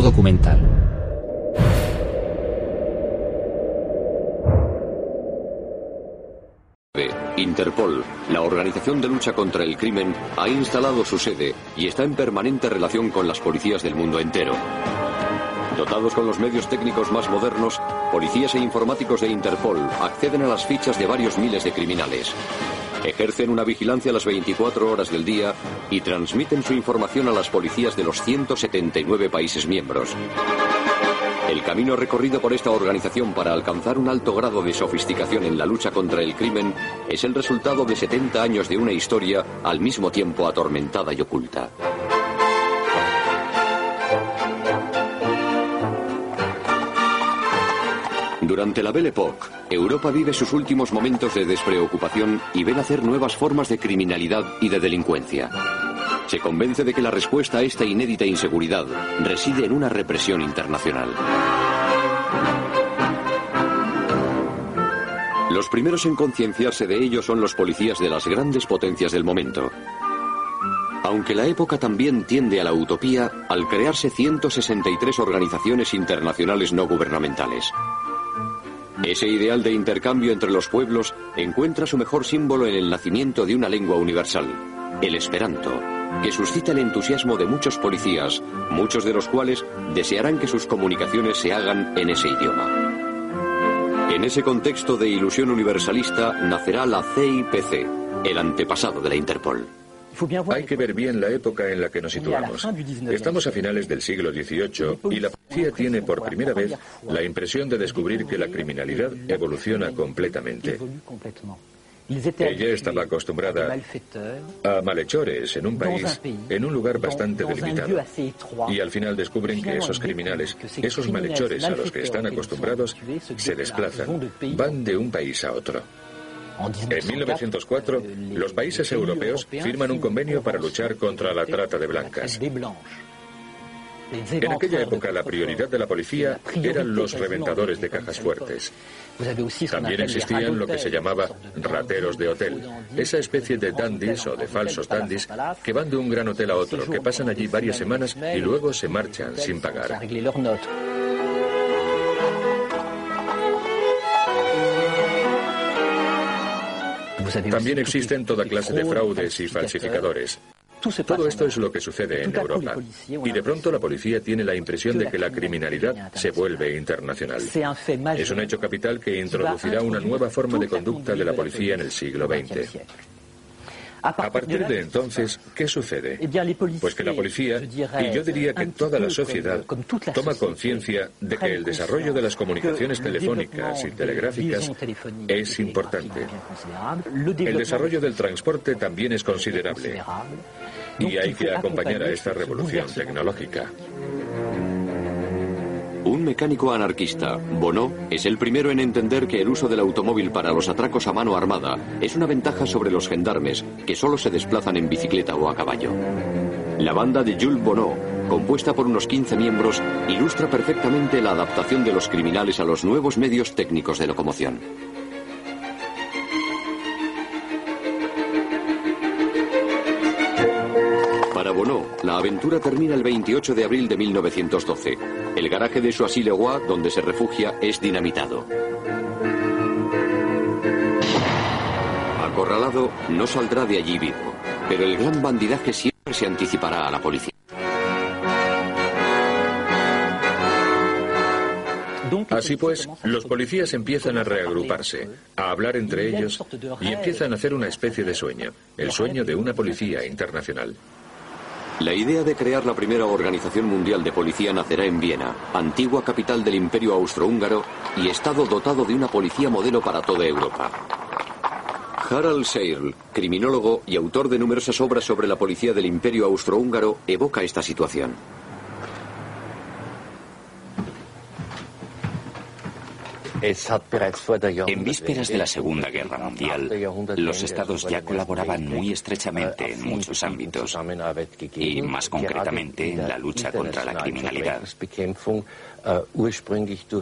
Documental. Interpol, la organización de lucha contra el crimen, ha instalado su sede y está en permanente relación con las policías del mundo entero. Dotados con los medios técnicos más modernos, policías e informáticos de Interpol acceden a las fichas de varios miles de criminales. Ejercen una vigilancia las 24 horas del día y transmiten su información a las policías de los 179 países miembros. El camino recorrido por esta organización para alcanzar un alto grado de sofisticación en la lucha contra el crimen es el resultado de 70 años de una historia al mismo tiempo atormentada y oculta. Durante la Belle Époque, Europa vive sus últimos momentos de despreocupación y ve nacer nuevas formas de criminalidad y de delincuencia. Se convence de que la respuesta a esta inédita inseguridad reside en una represión internacional. Los primeros en concienciarse de ello son los policías de las grandes potencias del momento. Aunque la época también tiende a la utopía al crearse 163 organizaciones internacionales no gubernamentales. Ese ideal de intercambio entre los pueblos encuentra su mejor símbolo en el nacimiento de una lengua universal, el esperanto, que suscita el entusiasmo de muchos policías, muchos de los cuales desearán que sus comunicaciones se hagan en ese idioma. En ese contexto de ilusión universalista nacerá la CIPC, el antepasado de la Interpol. Hay que ver bien la época en la que nos situamos. Estamos a finales del siglo XVIII y la policía tiene por primera vez la impresión de descubrir que la criminalidad evoluciona completamente. Ella estaba acostumbrada a malhechores en un país, en un lugar bastante delimitado. Y al final descubren que esos criminales, esos malhechores a los que están acostumbrados, se desplazan, van de un país a otro. En 1904, los países europeos firman un convenio para luchar contra la trata de blancas. En aquella época la prioridad de la policía eran los reventadores de cajas fuertes. También existían lo que se llamaba rateros de hotel, esa especie de dandies o de falsos dandies que van de un gran hotel a otro, que pasan allí varias semanas y luego se marchan sin pagar. También existen toda clase de fraudes y falsificadores. Todo esto es lo que sucede en Europa. Y de pronto la policía tiene la impresión de que la criminalidad se vuelve internacional. Es un hecho capital que introducirá una nueva forma de conducta de la policía en el siglo XX. A partir de entonces, ¿qué sucede? Pues que la policía, y yo diría que toda la sociedad, toma conciencia de que el desarrollo de las comunicaciones telefónicas y telegráficas es importante. El desarrollo del transporte también es considerable. Y hay que acompañar a esta revolución tecnológica. Un mecánico anarquista, Bono, es el primero en entender que el uso del automóvil para los atracos a mano armada es una ventaja sobre los gendarmes, que solo se desplazan en bicicleta o a caballo. La banda de Jules Bono, compuesta por unos 15 miembros, ilustra perfectamente la adaptación de los criminales a los nuevos medios técnicos de locomoción. Aventura termina el 28 de abril de 1912. El garaje de Choisy-le-Roi, donde se refugia, es dinamitado. Acorralado, no saldrá de allí vivo, pero el gran bandidaje siempre se anticipará a la policía. Así pues, los policías empiezan a reagruparse, a hablar entre ellos y empiezan a hacer una especie de sueño, el sueño de una policía internacional. La idea de crear la primera organización mundial de policía nacerá en Viena, antigua capital del Imperio Austrohúngaro y estado dotado de una policía modelo para toda Europa. Harald Seirl, criminólogo y autor de numerosas obras sobre la policía del Imperio Austrohúngaro, evoca esta situación. En vísperas de la Segunda Guerra Mundial, los estados ya colaboraban muy estrechamente en muchos ámbitos y, más concretamente, en la lucha contra la criminalidad.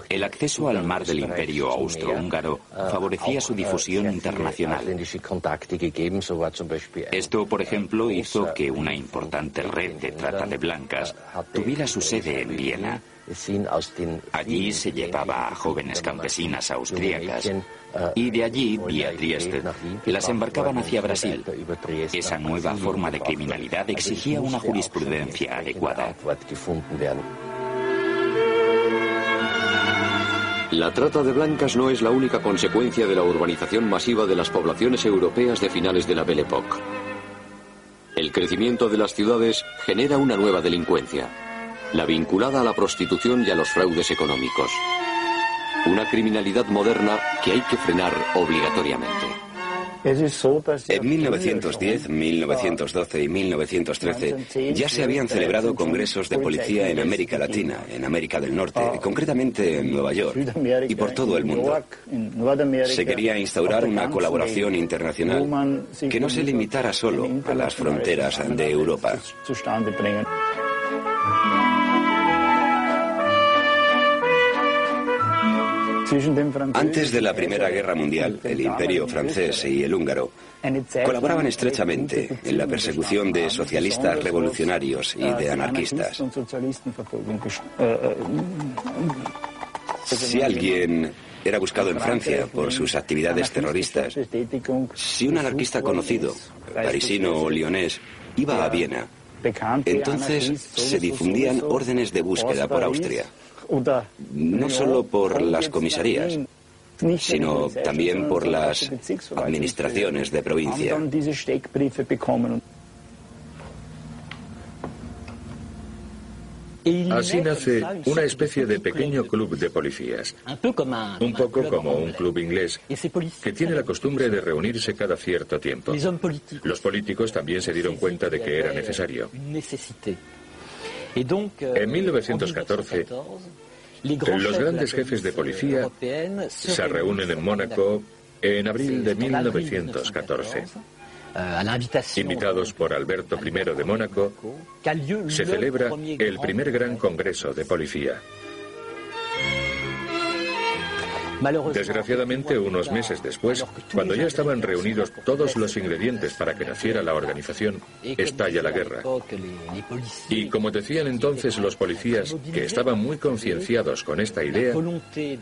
El acceso al mar del imperio austrohúngaro favorecía su difusión internacional. Esto, por ejemplo, hizo que una importante red de trata de blancas tuviera su sede en Viena Allí se llevaba a jóvenes campesinas austríacas y de allí, vía Trieste, las embarcaban hacia Brasil. Esa nueva forma de criminalidad exigía una jurisprudencia adecuada. La trata de blancas no es la única consecuencia de la urbanización masiva de las poblaciones europeas de finales de la Belle Époque. El crecimiento de las ciudades genera una nueva delincuencia la vinculada a la prostitución y a los fraudes económicos. Una criminalidad moderna que hay que frenar obligatoriamente. En 1910, 1912 y 1913 ya se habían celebrado congresos de policía en América Latina, en América del Norte, concretamente en Nueva York y por todo el mundo. Se quería instaurar una colaboración internacional que no se limitara solo a las fronteras de Europa. Antes de la Primera Guerra Mundial, el Imperio francés y el húngaro colaboraban estrechamente en la persecución de socialistas revolucionarios y de anarquistas. Si alguien era buscado en Francia por sus actividades terroristas, si un anarquista conocido, parisino o lionés, iba a Viena, entonces se difundían órdenes de búsqueda por Austria no solo por las comisarías, sino también por las administraciones de provincia. Así nace una especie de pequeño club de policías, un poco como un club inglés, que tiene la costumbre de reunirse cada cierto tiempo. Los políticos también se dieron cuenta de que era necesario. En 1914, los grandes jefes de policía se reúnen en Mónaco en abril de 1914. Invitados por Alberto I de Mónaco, se celebra el primer gran congreso de policía. Desgraciadamente, unos meses después, cuando ya estaban reunidos todos los ingredientes para que naciera la organización, estalla la guerra. Y como decían entonces los policías, que estaban muy concienciados con esta idea,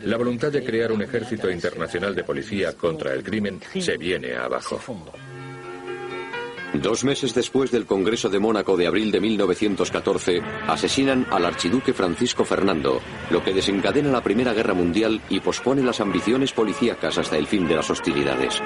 la voluntad de crear un ejército internacional de policía contra el crimen se viene abajo. Dos meses después del Congreso de Mónaco de abril de 1914, asesinan al archiduque Francisco Fernando, lo que desencadena la Primera Guerra Mundial y pospone las ambiciones policíacas hasta el fin de las hostilidades.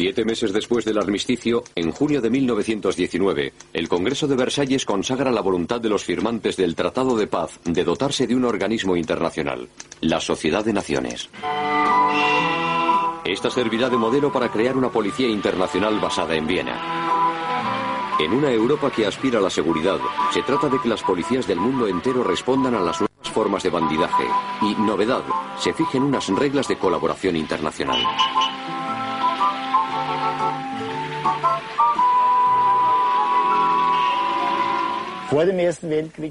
Siete meses después del armisticio, en junio de 1919, el Congreso de Versalles consagra la voluntad de los firmantes del Tratado de Paz de dotarse de un organismo internacional, la Sociedad de Naciones. Esta servirá de modelo para crear una policía internacional basada en Viena. En una Europa que aspira a la seguridad, se trata de que las policías del mundo entero respondan a las nuevas formas de bandidaje y, novedad, se fijen unas reglas de colaboración internacional.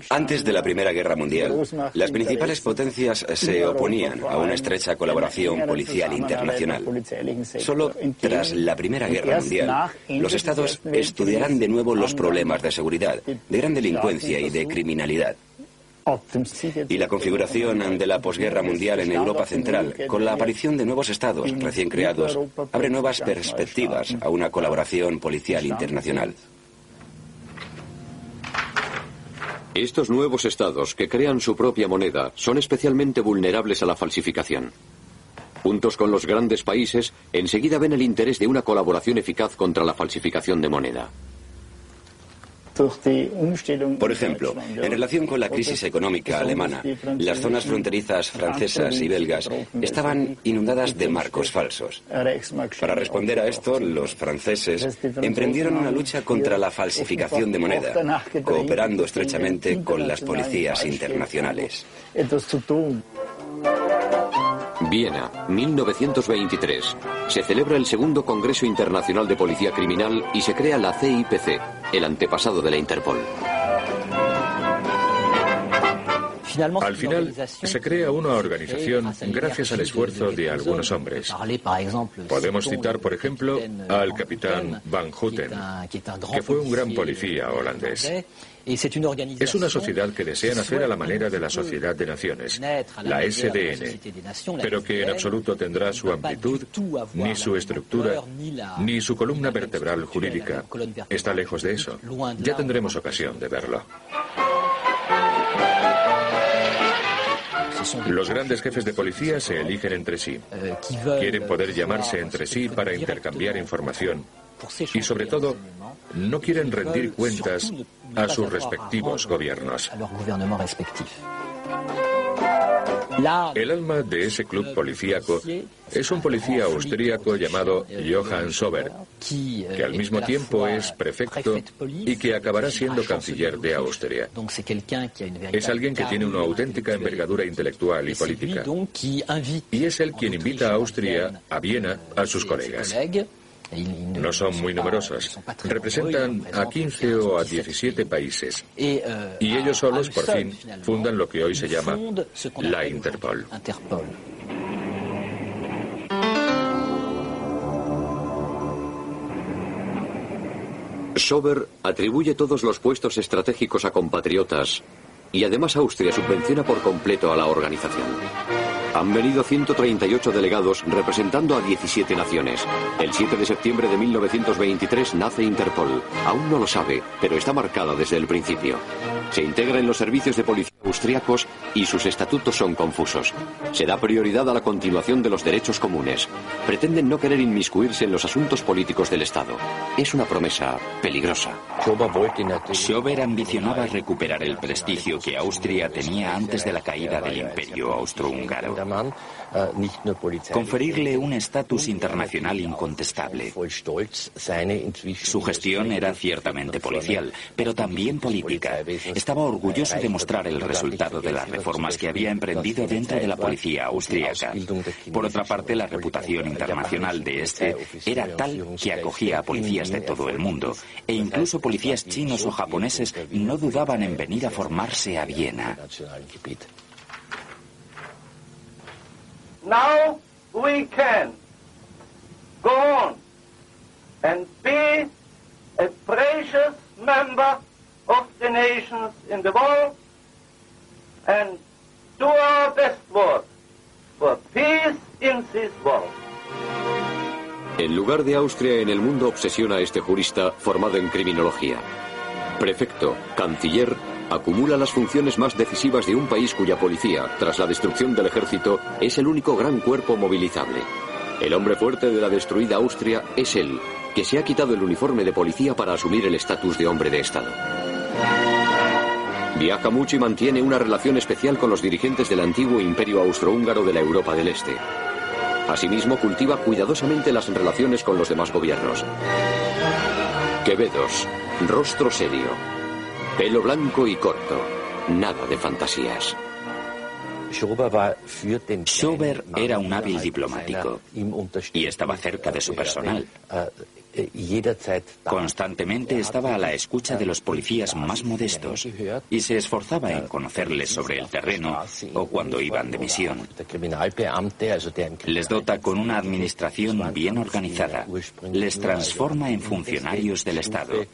Antes de la Primera Guerra Mundial, las principales potencias se oponían a una estrecha colaboración policial internacional. Solo tras la Primera Guerra Mundial, los estados estudiarán de nuevo los problemas de seguridad, de gran delincuencia y de criminalidad. Y la configuración de la posguerra mundial en Europa Central, con la aparición de nuevos estados recién creados, abre nuevas perspectivas a una colaboración policial internacional. Estos nuevos estados que crean su propia moneda son especialmente vulnerables a la falsificación. Juntos con los grandes países, enseguida ven el interés de una colaboración eficaz contra la falsificación de moneda. Por ejemplo, en relación con la crisis económica alemana, las zonas fronterizas francesas y belgas estaban inundadas de marcos falsos. Para responder a esto, los franceses emprendieron una lucha contra la falsificación de moneda, cooperando estrechamente con las policías internacionales. Viena, 1923. Se celebra el segundo Congreso Internacional de Policía Criminal y se crea la CIPC, el antepasado de la Interpol. Al final, se crea una organización gracias al esfuerzo de algunos hombres. Podemos citar, por ejemplo, al capitán Van Houten, que fue un gran policía holandés. Es una sociedad que desea nacer a la manera de la Sociedad de Naciones, la SDN, pero que en absoluto tendrá su amplitud, ni su estructura, ni su columna vertebral jurídica. Está lejos de eso. Ya tendremos ocasión de verlo. Los grandes jefes de policía se eligen entre sí. Quieren poder llamarse entre sí para intercambiar información. Y sobre todo, no quieren rendir cuentas a sus respectivos gobiernos. El alma de ese club policíaco es un policía austríaco llamado Johann Sober, que al mismo tiempo es prefecto y que acabará siendo canciller de Austria. Es alguien que tiene una auténtica envergadura intelectual y política. Y es él quien invita a Austria, a Viena, a sus colegas. No son muy numerosos. Representan a 15 o a 17 países. Y ellos solos, por fin, fundan lo que hoy se llama la Interpol. Sober atribuye todos los puestos estratégicos a compatriotas y además Austria subvenciona por completo a la organización. Han venido 138 delegados representando a 17 naciones. El 7 de septiembre de 1923 nace Interpol. Aún no lo sabe, pero está marcada desde el principio. Se integra en los servicios de policía austriacos y sus estatutos son confusos. Se da prioridad a la continuación de los derechos comunes. Pretenden no querer inmiscuirse en los asuntos políticos del Estado. Es una promesa peligrosa. Schober ambicionaba recuperar el prestigio que Austria tenía antes de la caída del imperio austrohúngaro. Conferirle un estatus internacional incontestable. Su gestión era ciertamente policial, pero también política. Estaba orgulloso de mostrar el resultado de las reformas que había emprendido dentro de la policía austríaca. Por otra parte, la reputación internacional de este era tal que acogía a policías de todo el mundo, e incluso policías chinos o japoneses no dudaban en venir a formarse a Viena. Now we can go on and be a precious member of the nations in the world and do our best work for peace in this world. El lugar de Austria en el mundo obsesiona a este jurista formado en criminología. Prefecto, canciller, acumula las funciones más decisivas de un país cuya policía, tras la destrucción del ejército, es el único gran cuerpo movilizable. El hombre fuerte de la destruida Austria es él, que se ha quitado el uniforme de policía para asumir el estatus de hombre de Estado. Viaja mucho y mantiene una relación especial con los dirigentes del antiguo imperio austrohúngaro de la Europa del Este. Asimismo, cultiva cuidadosamente las relaciones con los demás gobiernos. Quevedos, rostro serio, pelo blanco y corto, nada de fantasías. Schober era un hábil diplomático y estaba cerca de su personal. Constantemente estaba a la escucha de los policías más modestos y se esforzaba en conocerles sobre el terreno o cuando iban de misión. Les dota con una administración bien organizada. Les transforma en funcionarios del Estado.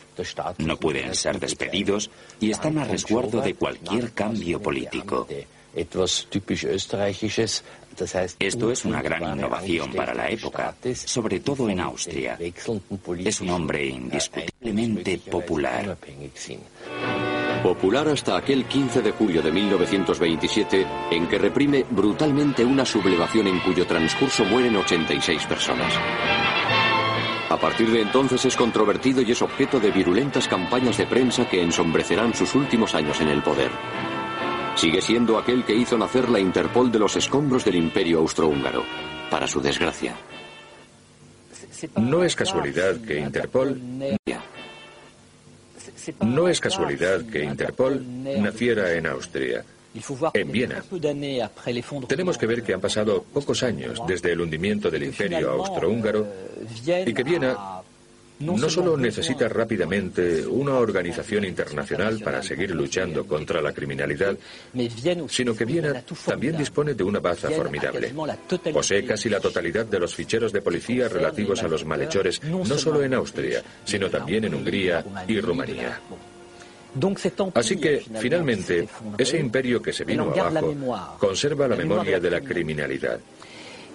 No pueden ser despedidos y están a resguardo de cualquier cambio político. Esto es una gran innovación para la época, sobre todo en Austria. Es un hombre indiscutiblemente popular. Popular hasta aquel 15 de julio de 1927, en que reprime brutalmente una sublevación en cuyo transcurso mueren 86 personas. A partir de entonces es controvertido y es objeto de virulentas campañas de prensa que ensombrecerán sus últimos años en el poder. Sigue siendo aquel que hizo nacer la Interpol de los escombros del imperio austrohúngaro, para su desgracia. No es casualidad que Interpol no es casualidad que Interpol naciera en Austria, en Viena. Tenemos que ver que han pasado pocos años desde el hundimiento del imperio austrohúngaro y que Viena no solo necesita rápidamente una organización internacional para seguir luchando contra la criminalidad, sino que Viena también dispone de una baza formidable. Posee casi la totalidad de los ficheros de policía relativos a los malhechores, no solo en Austria, sino también en Hungría y Rumanía. Así que, finalmente, ese imperio que se vino abajo conserva la memoria de la criminalidad.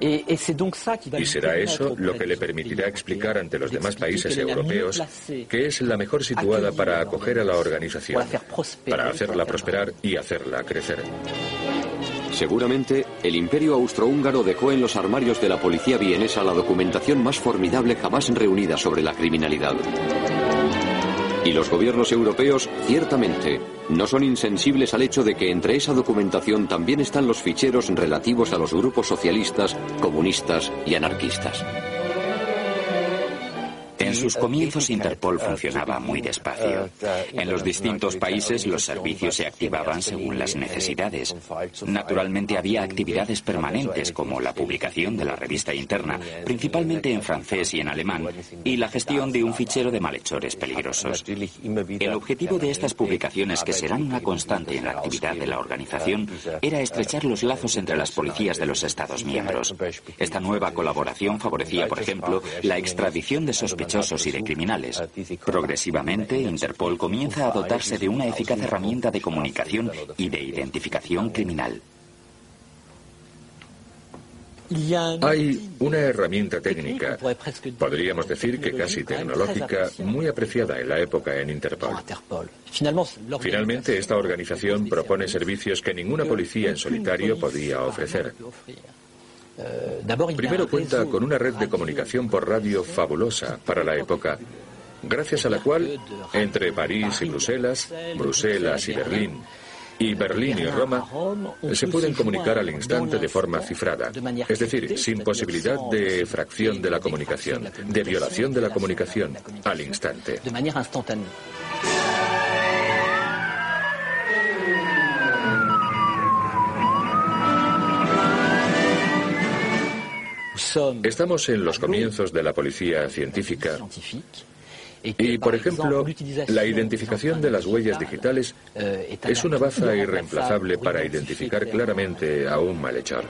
Y será eso lo que le permitirá explicar ante los demás países europeos que es la mejor situada para acoger a la organización, para hacerla prosperar y hacerla crecer. Seguramente, el imperio austrohúngaro dejó en los armarios de la policía vienesa la documentación más formidable jamás reunida sobre la criminalidad. Y los gobiernos europeos, ciertamente, no son insensibles al hecho de que entre esa documentación también están los ficheros relativos a los grupos socialistas, comunistas y anarquistas. En sus comienzos Interpol funcionaba muy despacio. En los distintos países los servicios se activaban según las necesidades. Naturalmente había actividades permanentes como la publicación de la revista interna, principalmente en francés y en alemán, y la gestión de un fichero de malhechores peligrosos. El objetivo de estas publicaciones, que serán una constante en la actividad de la organización, era estrechar los lazos entre las policías de los Estados miembros. Esta nueva colaboración favorecía, por ejemplo, la extradición de sospechosos y de criminales. Progresivamente, Interpol comienza a dotarse de una eficaz herramienta de comunicación y de identificación criminal. Hay una herramienta técnica, podríamos decir que casi tecnológica, muy apreciada en la época en Interpol. Finalmente, esta organización propone servicios que ninguna policía en solitario podía ofrecer. Primero cuenta con una red de comunicación por radio fabulosa para la época, gracias a la cual, entre París y Bruselas, Bruselas y Berlín, y Berlín y Roma se pueden comunicar al instante de forma cifrada, es decir, sin posibilidad de fracción de la comunicación, de violación de la comunicación, al instante. Estamos en los comienzos de la policía científica y, por ejemplo, la identificación de las huellas digitales es una baza irreemplazable para identificar claramente a un malhechor.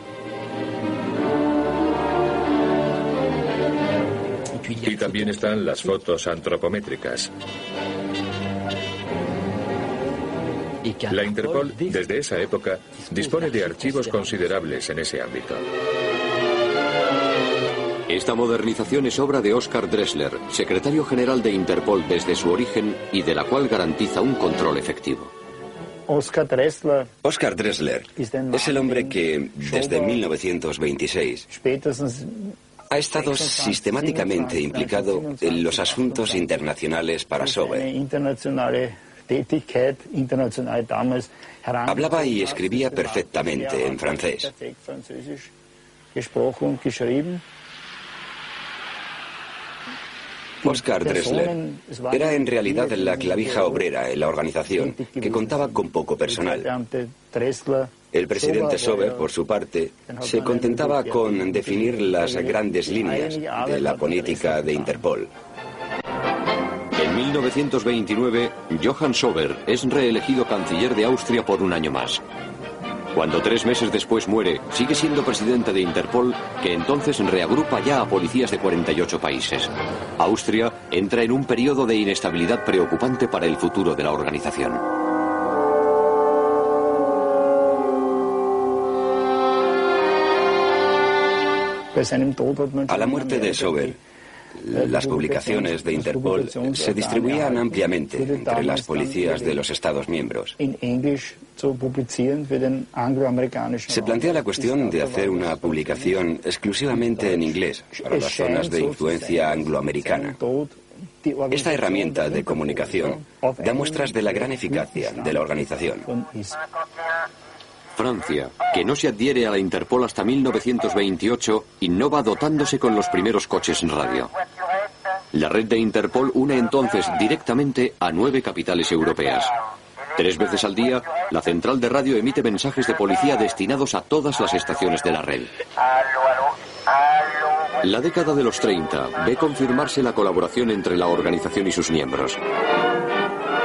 Y también están las fotos antropométricas. La Interpol, desde esa época, dispone de archivos considerables en ese ámbito. Esta modernización es obra de Oscar Dressler, secretario general de Interpol desde su origen y de la cual garantiza un control efectivo. Oscar Dressler, Oscar Dressler es el hombre que, desde 1926, ha estado sistemáticamente implicado en los asuntos internacionales para SOBE. Hablaba y escribía perfectamente en francés. Oscar Dressler era en realidad la clavija obrera en la organización, que contaba con poco personal. El presidente Sober, por su parte, se contentaba con definir las grandes líneas de la política de Interpol. En 1929, Johann Sober es reelegido canciller de Austria por un año más. Cuando tres meses después muere, sigue siendo presidente de Interpol, que entonces reagrupa ya a policías de 48 países. Austria entra en un periodo de inestabilidad preocupante para el futuro de la organización. A la muerte de Sober, las publicaciones de Interpol se distribuían ampliamente entre las policías de los Estados miembros. Se plantea la cuestión de hacer una publicación exclusivamente en inglés para las zonas de influencia angloamericana. Esta herramienta de comunicación da muestras de la gran eficacia de la organización. Francia, que no se adhiere a la Interpol hasta 1928, innova dotándose con los primeros coches en radio. La red de Interpol une entonces directamente a nueve capitales europeas. Tres veces al día, la central de radio emite mensajes de policía destinados a todas las estaciones de la red. La década de los 30 ve confirmarse la colaboración entre la organización y sus miembros.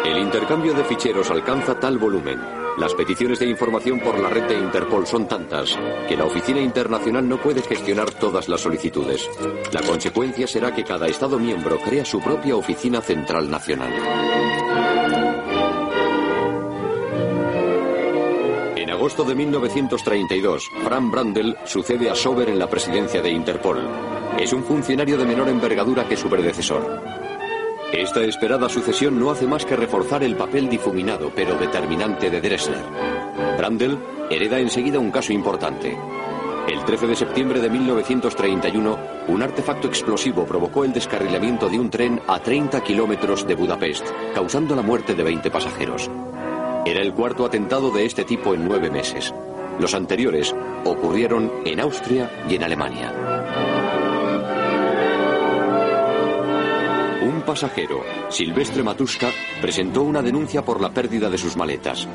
El intercambio de ficheros alcanza tal volumen, las peticiones de información por la red de Interpol son tantas que la Oficina Internacional no puede gestionar todas las solicitudes. La consecuencia será que cada Estado miembro crea su propia Oficina Central Nacional. En agosto de 1932, Frank Brandel sucede a Sober en la presidencia de Interpol. Es un funcionario de menor envergadura que su predecesor. Esta esperada sucesión no hace más que reforzar el papel difuminado pero determinante de Dressler. Brandel hereda enseguida un caso importante. El 13 de septiembre de 1931, un artefacto explosivo provocó el descarrilamiento de un tren a 30 kilómetros de Budapest, causando la muerte de 20 pasajeros. Era el cuarto atentado de este tipo en nueve meses. Los anteriores ocurrieron en Austria y en Alemania. Pasajero, Silvestre Matuska, presentó una denuncia por la pérdida de sus maletas.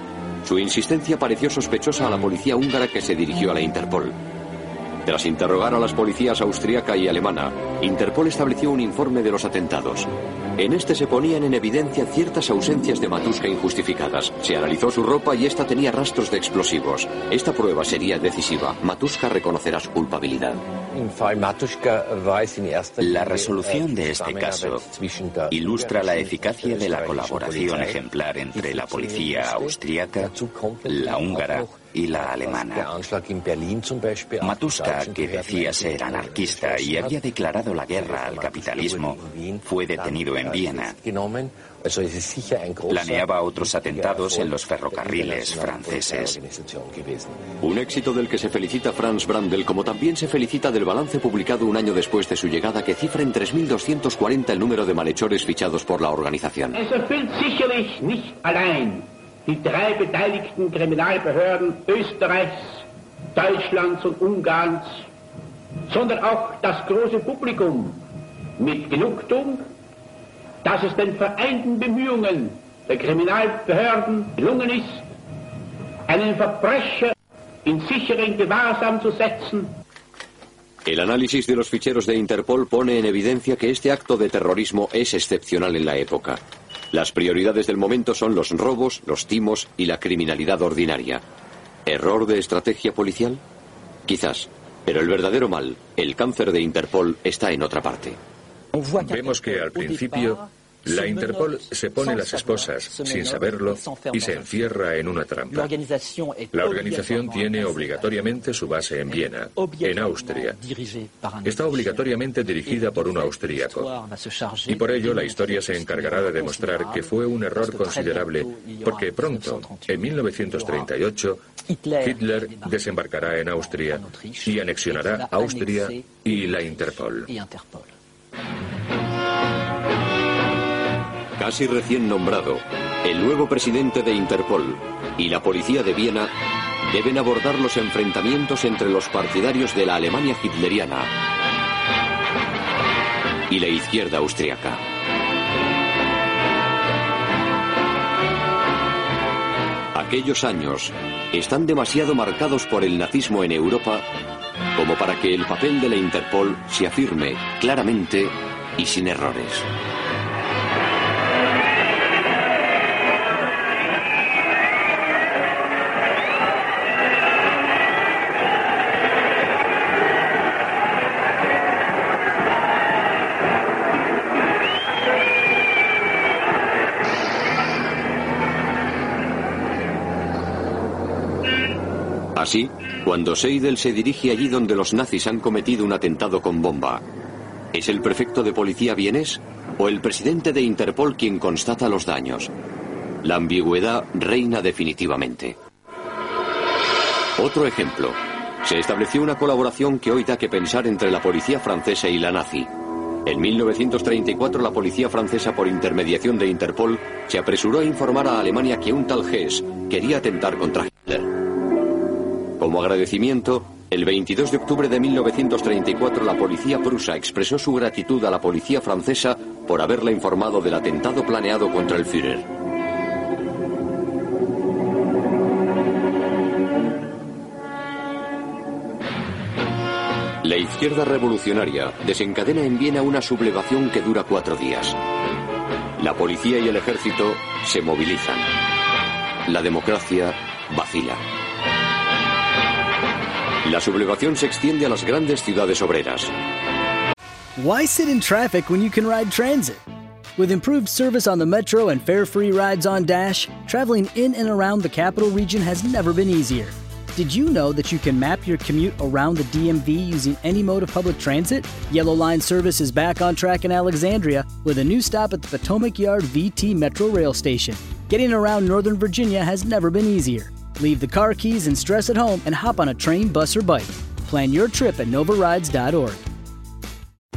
Su insistencia pareció sospechosa a la policía húngara que se dirigió a la Interpol. Tras interrogar a las policías austríaca y alemana, Interpol estableció un informe de los atentados. En este se ponían en evidencia ciertas ausencias de Matuska injustificadas. Se analizó su ropa y esta tenía rastros de explosivos. Esta prueba sería decisiva. Matuska reconocerá su culpabilidad. La resolución de este caso ilustra la eficacia de la colaboración ejemplar entre la policía austríaca, la húngara y la alemana. Matuska, que decía ser anarquista y había declarado la guerra al capitalismo, fue detenido en Viena. Planeaba otros atentados en los ferrocarriles franceses. Un éxito del que se felicita Franz Brandel, como también se felicita del balance publicado un año después de su llegada, que cifra en 3.240 el número de malhechores fichados por la organización. Die drei beteiligten Kriminalbehörden Österreichs, Deutschlands und Ungarns, sondern auch das große Publikum mit Genugtuung, dass es den vereinten Bemühungen der Kriminalbehörden gelungen ist, einen Verbrecher in sicheren Gewahrsam zu setzen. El análisis de los ficheros de Interpol pone en evidencia que este acto de terrorismo es excepcional en la época. Las prioridades del momento son los robos, los timos y la criminalidad ordinaria. ¿Error de estrategia policial? Quizás, pero el verdadero mal, el cáncer de Interpol, está en otra parte. Vemos que al principio la Interpol se pone las esposas sin saberlo y se encierra en una trampa. La organización tiene obligatoriamente su base en Viena, en Austria. Está obligatoriamente dirigida por un austríaco. Y por ello la historia se encargará de demostrar que fue un error considerable porque pronto, en 1938, Hitler desembarcará en Austria y anexionará Austria y la Interpol. Casi recién nombrado, el nuevo presidente de Interpol y la policía de Viena deben abordar los enfrentamientos entre los partidarios de la Alemania hitleriana y la izquierda austriaca. Aquellos años están demasiado marcados por el nazismo en Europa como para que el papel de la Interpol se afirme claramente y sin errores. Así, cuando Seidel se dirige allí donde los nazis han cometido un atentado con bomba, ¿Es el prefecto de policía vienes o el presidente de Interpol quien constata los daños? La ambigüedad reina definitivamente. Otro ejemplo. Se estableció una colaboración que hoy da que pensar entre la policía francesa y la nazi. En 1934 la policía francesa por intermediación de Interpol se apresuró a informar a Alemania que un tal Hess quería atentar contra. Como agradecimiento, el 22 de octubre de 1934 la policía prusa expresó su gratitud a la policía francesa por haberla informado del atentado planeado contra el Führer. La izquierda revolucionaria desencadena en Viena una sublevación que dura cuatro días. La policía y el ejército se movilizan. La democracia vacila. La sublevación se extiende a las grandes ciudades obreras. Why sit in traffic when you can ride transit? With improved service on the metro and fare-free rides on Dash, traveling in and around the capital region has never been easier. Did you know that you can map your commute around the DMV using any mode of public transit? Yellow Line service is back on track in Alexandria with a new stop at the Potomac Yard VT Metro Rail Station. Getting around Northern Virginia has never been easier. Leave the car keys and stress at home and hop on a train, bus, or bike. Plan your trip at novarides.org.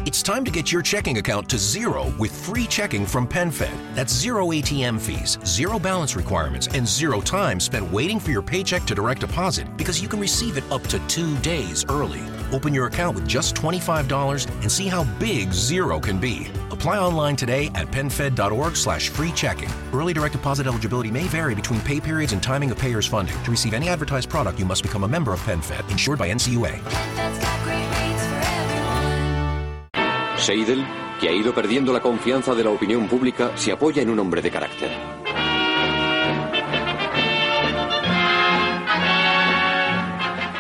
It's time to get your checking account to zero with free checking from PenFed. That's zero ATM fees, zero balance requirements, and zero time spent waiting for your paycheck to direct deposit because you can receive it up to two days early. Open your account with just $25 and see how big zero can be. Apply online today at penfed.org slash free checking. Early direct deposit eligibility may vary between pay periods and timing of payer's funding. To receive any advertised product, you must become a member of PenFed, insured by NCUA. Seidel, que ha ido perdiendo la confianza de la opinión pública, se apoya en un hombre de carácter.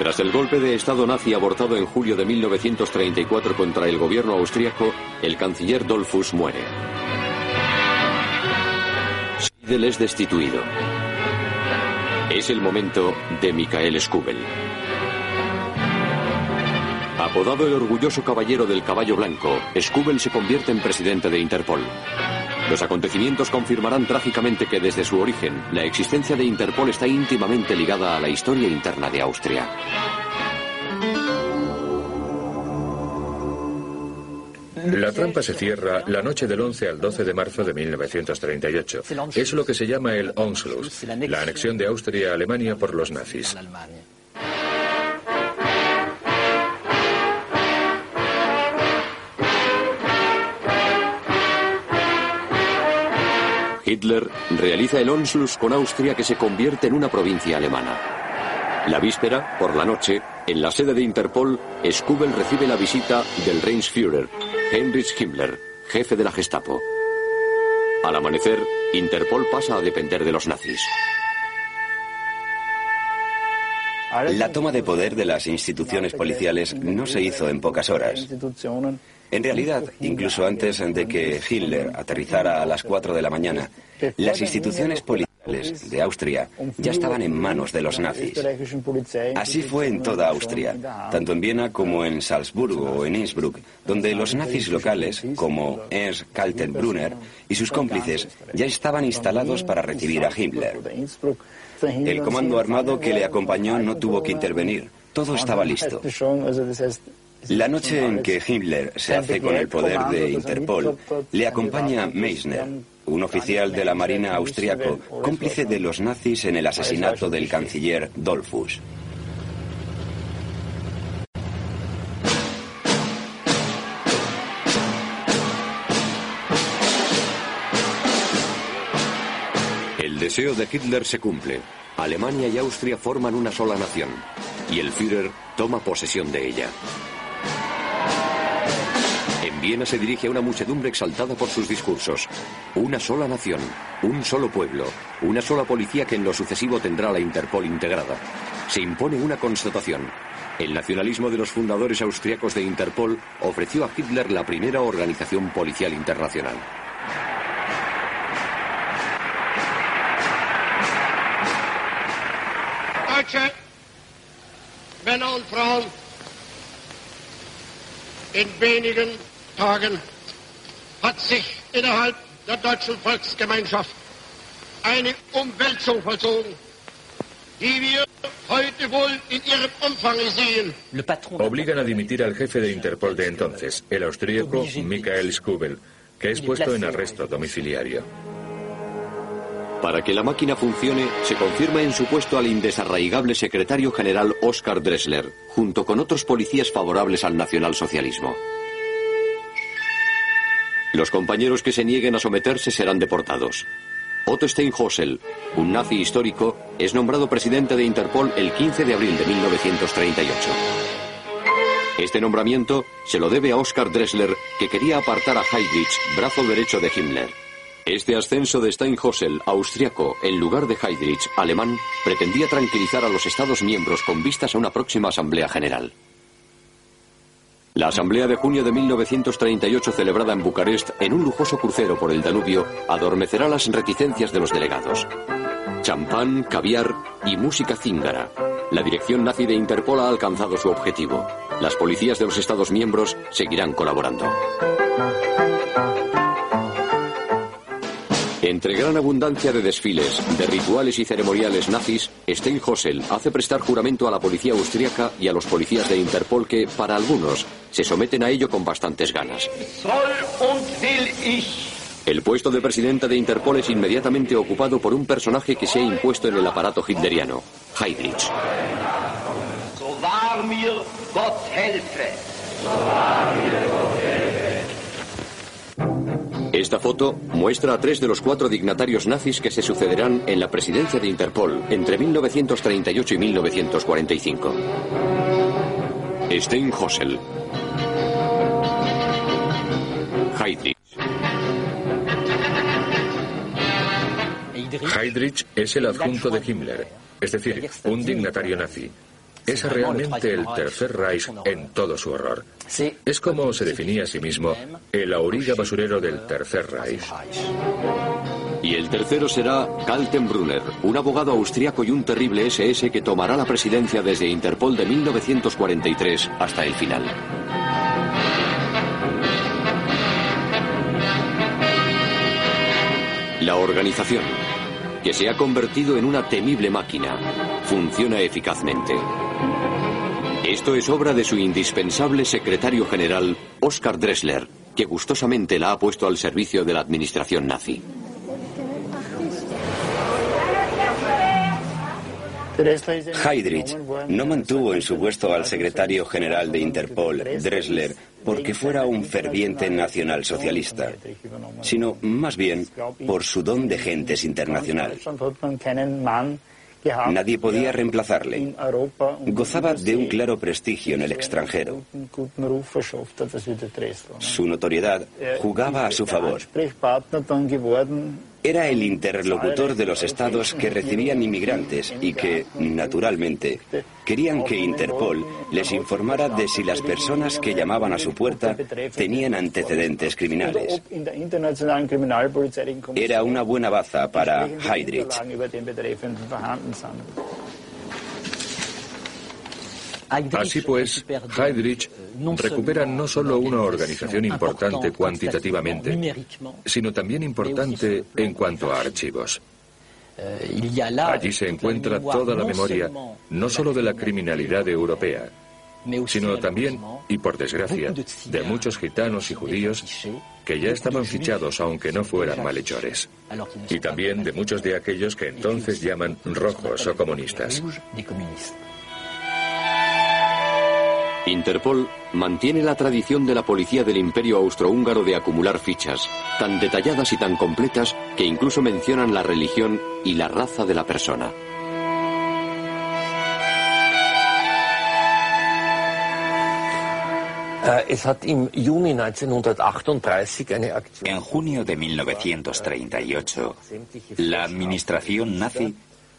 Tras el golpe de Estado nazi abortado en julio de 1934 contra el gobierno austríaco, el canciller Dollfuss muere. Seidel es destituido. Es el momento de Michael Skubel. Apodado el orgulloso caballero del caballo blanco, Skubel se convierte en presidente de Interpol. Los acontecimientos confirmarán trágicamente que desde su origen, la existencia de Interpol está íntimamente ligada a la historia interna de Austria. La trampa se cierra la noche del 11 al 12 de marzo de 1938. Es lo que se llama el Anschluss, la anexión de Austria a Alemania por los nazis. Hitler realiza el Onschluss con Austria que se convierte en una provincia alemana. La víspera, por la noche, en la sede de Interpol, Skubel recibe la visita del Reichsführer, Heinrich Himmler, jefe de la Gestapo. Al amanecer, Interpol pasa a depender de los nazis. La toma de poder de las instituciones policiales no se hizo en pocas horas. En realidad, incluso antes de que Hitler aterrizara a las 4 de la mañana, las instituciones policiales de Austria ya estaban en manos de los nazis. Así fue en toda Austria, tanto en Viena como en Salzburgo o en Innsbruck, donde los nazis locales, como Ernst Kaltenbrunner y sus cómplices, ya estaban instalados para recibir a Hitler. El comando armado que le acompañó no tuvo que intervenir. Todo estaba listo. La noche en que Himmler se hace con el poder de Interpol, le acompaña Meissner, un oficial de la Marina austriaco, cómplice de los nazis en el asesinato del canciller Dollfuss. El deseo de Hitler se cumple. Alemania y Austria forman una sola nación, y el Führer toma posesión de ella. En Viena se dirige a una muchedumbre exaltada por sus discursos. Una sola nación, un solo pueblo, una sola policía que en lo sucesivo tendrá la Interpol integrada. Se impone una constatación. El nacionalismo de los fundadores austriacos de Interpol ofreció a Hitler la primera organización policial internacional. In wenigen Tagen hat sich innerhalb der deutschen Volksgemeinschaft eine Umwälzung vollzogen, die wir heute wohl in ihrem Umfang sehen. Obligan a dimitir al jefe de Interpol de entonces, el austríaco Michael Skubel, que es puesto en arresto domiciliario. Para que la máquina funcione, se confirma en su puesto al indesarraigable secretario general Oscar Dressler, junto con otros policías favorables al nacionalsocialismo. Los compañeros que se nieguen a someterse serán deportados. Otto Steinhossel, un nazi histórico, es nombrado presidente de Interpol el 15 de abril de 1938. Este nombramiento se lo debe a Oscar Dressler, que quería apartar a Heydrich, brazo derecho de Himmler. Este ascenso de Steinhossel, austriaco, en lugar de Heydrich, alemán, pretendía tranquilizar a los Estados miembros con vistas a una próxima Asamblea General. La Asamblea de junio de 1938, celebrada en Bucarest en un lujoso crucero por el Danubio, adormecerá las reticencias de los delegados. Champán, caviar y música cíngara. La dirección nazi de Interpol ha alcanzado su objetivo. Las policías de los Estados miembros seguirán colaborando. Entre gran abundancia de desfiles, de rituales y ceremoniales nazis, Steinhossel hace prestar juramento a la policía austríaca y a los policías de Interpol que, para algunos, se someten a ello con bastantes ganas. El puesto de presidente de Interpol es inmediatamente ocupado por un personaje que se ha impuesto en el aparato hitleriano, Heydrich. Esta foto muestra a tres de los cuatro dignatarios nazis que se sucederán en la presidencia de Interpol entre 1938 y 1945. Steinhossel. Heydrich. Heydrich es el adjunto de Himmler, es decir, un dignatario nazi. Es realmente el Tercer Reich en todo su horror. Es como se definía a sí mismo el auriga basurero del Tercer Reich. Y el tercero será Kaltenbrunner, un abogado austriaco y un terrible SS que tomará la presidencia desde Interpol de 1943 hasta el final. La organización, que se ha convertido en una temible máquina, funciona eficazmente. Esto es obra de su indispensable secretario general, Oscar Dressler, que gustosamente la ha puesto al servicio de la administración nazi. Heydrich no mantuvo en su puesto al secretario general de Interpol, Dressler, porque fuera un ferviente nacionalsocialista, sino más bien por su don de gentes internacional. Nadie podía reemplazarle. Gozaba de un claro prestigio en el extranjero. Su notoriedad jugaba a su favor. Era el interlocutor de los estados que recibían inmigrantes y que, naturalmente, querían que Interpol les informara de si las personas que llamaban a su puerta tenían antecedentes criminales. Era una buena baza para Heydrich. Así pues, Heydrich recupera no solo una organización importante cuantitativamente, sino también importante en cuanto a archivos. Allí se encuentra toda la memoria, no solo de la criminalidad europea, sino también, y por desgracia, de muchos gitanos y judíos que ya estaban fichados aunque no fueran malhechores, y también de muchos de aquellos que entonces llaman rojos o comunistas. Interpol mantiene la tradición de la policía del Imperio Austrohúngaro de acumular fichas, tan detalladas y tan completas que incluso mencionan la religión y la raza de la persona. En junio de 1938, la administración nazi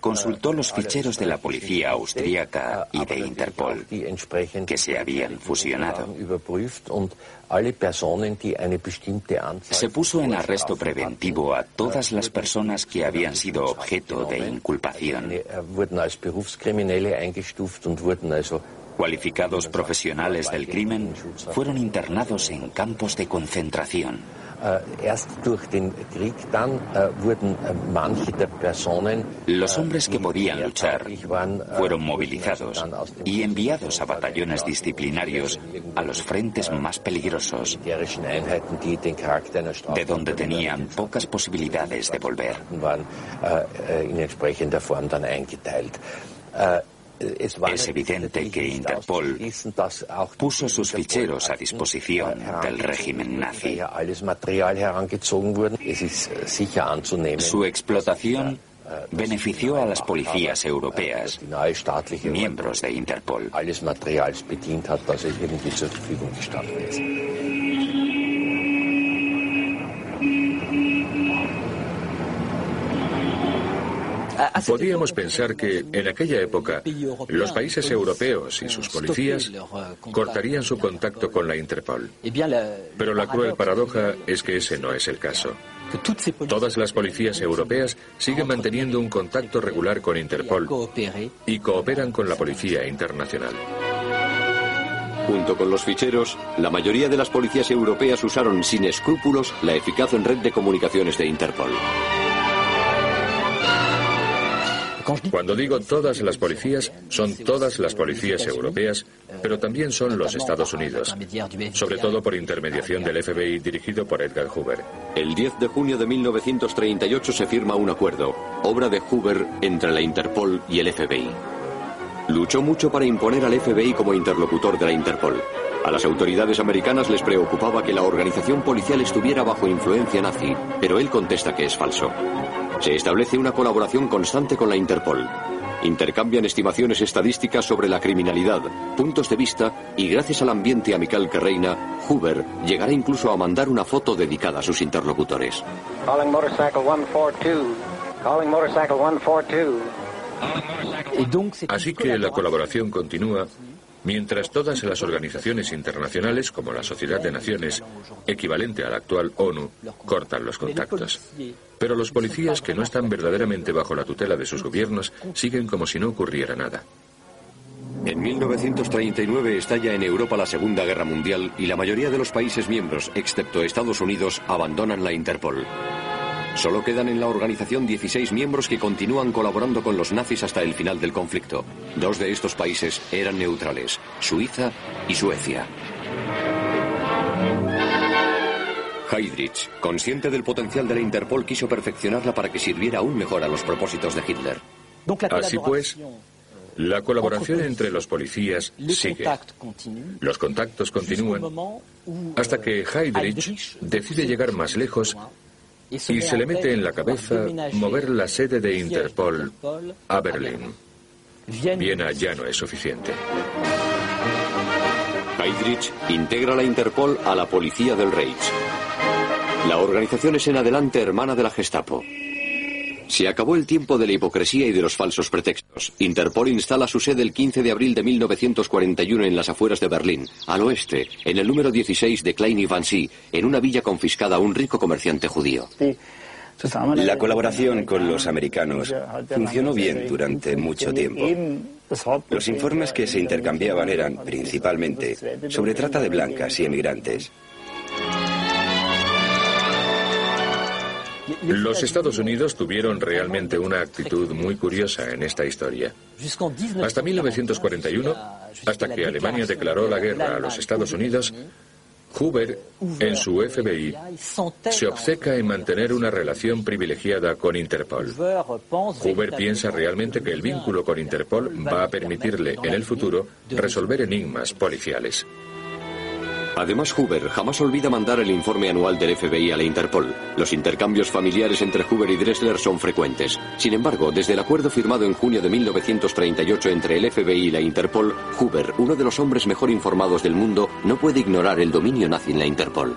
consultó los ficheros de la policía austríaca y de Interpol, que se habían fusionado. Se puso en arresto preventivo a todas las personas que habían sido objeto de inculpación. Cualificados profesionales del crimen fueron internados en campos de concentración. Los hombres que podían luchar fueron movilizados y enviados a batallones disciplinarios a los frentes más peligrosos, de donde tenían pocas posibilidades de volver. Es evidente que Interpol puso sus ficheros a disposición del régimen nazi. Su explotación benefició a las policías europeas, miembros de Interpol. Podíamos pensar que en aquella época los países europeos y sus policías cortarían su contacto con la Interpol. Pero la cruel paradoja es que ese no es el caso. Todas las policías europeas siguen manteniendo un contacto regular con Interpol y cooperan con la policía internacional. Junto con los ficheros, la mayoría de las policías europeas usaron sin escrúpulos la eficaz red de comunicaciones de Interpol. Cuando digo todas las policías, son todas las policías europeas, pero también son los Estados Unidos, sobre todo por intermediación del FBI dirigido por Edgar Hoover. El 10 de junio de 1938 se firma un acuerdo, obra de Hoover entre la Interpol y el FBI. Luchó mucho para imponer al FBI como interlocutor de la Interpol. A las autoridades americanas les preocupaba que la organización policial estuviera bajo influencia nazi, pero él contesta que es falso. Se establece una colaboración constante con la Interpol. Intercambian estimaciones estadísticas sobre la criminalidad, puntos de vista y gracias al ambiente amical que reina, Hoover llegará incluso a mandar una foto dedicada a sus interlocutores. Así que la colaboración continúa mientras todas las organizaciones internacionales, como la Sociedad de Naciones, equivalente a la actual ONU, cortan los contactos. Pero los policías que no están verdaderamente bajo la tutela de sus gobiernos siguen como si no ocurriera nada. En 1939 estalla en Europa la Segunda Guerra Mundial y la mayoría de los países miembros, excepto Estados Unidos, abandonan la Interpol. Solo quedan en la organización 16 miembros que continúan colaborando con los nazis hasta el final del conflicto. Dos de estos países eran neutrales, Suiza y Suecia. Heydrich, consciente del potencial de la Interpol, quiso perfeccionarla para que sirviera aún mejor a los propósitos de Hitler. Así pues, la colaboración entre los policías sigue. Los contactos continúan hasta que Heydrich decide llegar más lejos y se le mete en la cabeza mover la sede de Interpol a Berlín. Viena ya no es suficiente. Heydrich integra la Interpol a la policía del Reich. La organización es en adelante hermana de la Gestapo. Se acabó el tiempo de la hipocresía y de los falsos pretextos. Interpol instala su sede el 15 de abril de 1941 en las afueras de Berlín, al oeste, en el número 16 de Klein Vancy, en una villa confiscada a un rico comerciante judío. La colaboración con los americanos funcionó bien durante mucho tiempo. Los informes que se intercambiaban eran, principalmente, sobre trata de blancas y emigrantes. Los Estados Unidos tuvieron realmente una actitud muy curiosa en esta historia. Hasta 1941, hasta que Alemania declaró la guerra a los Estados Unidos, Hoover, en su FBI, se obceca en mantener una relación privilegiada con Interpol. Hoover piensa realmente que el vínculo con Interpol va a permitirle en el futuro resolver enigmas policiales. Además, Hoover jamás olvida mandar el informe anual del FBI a la Interpol. Los intercambios familiares entre Hoover y Dressler son frecuentes. Sin embargo, desde el acuerdo firmado en junio de 1938 entre el FBI y la Interpol, Hoover, uno de los hombres mejor informados del mundo, no puede ignorar el dominio nazi en la Interpol.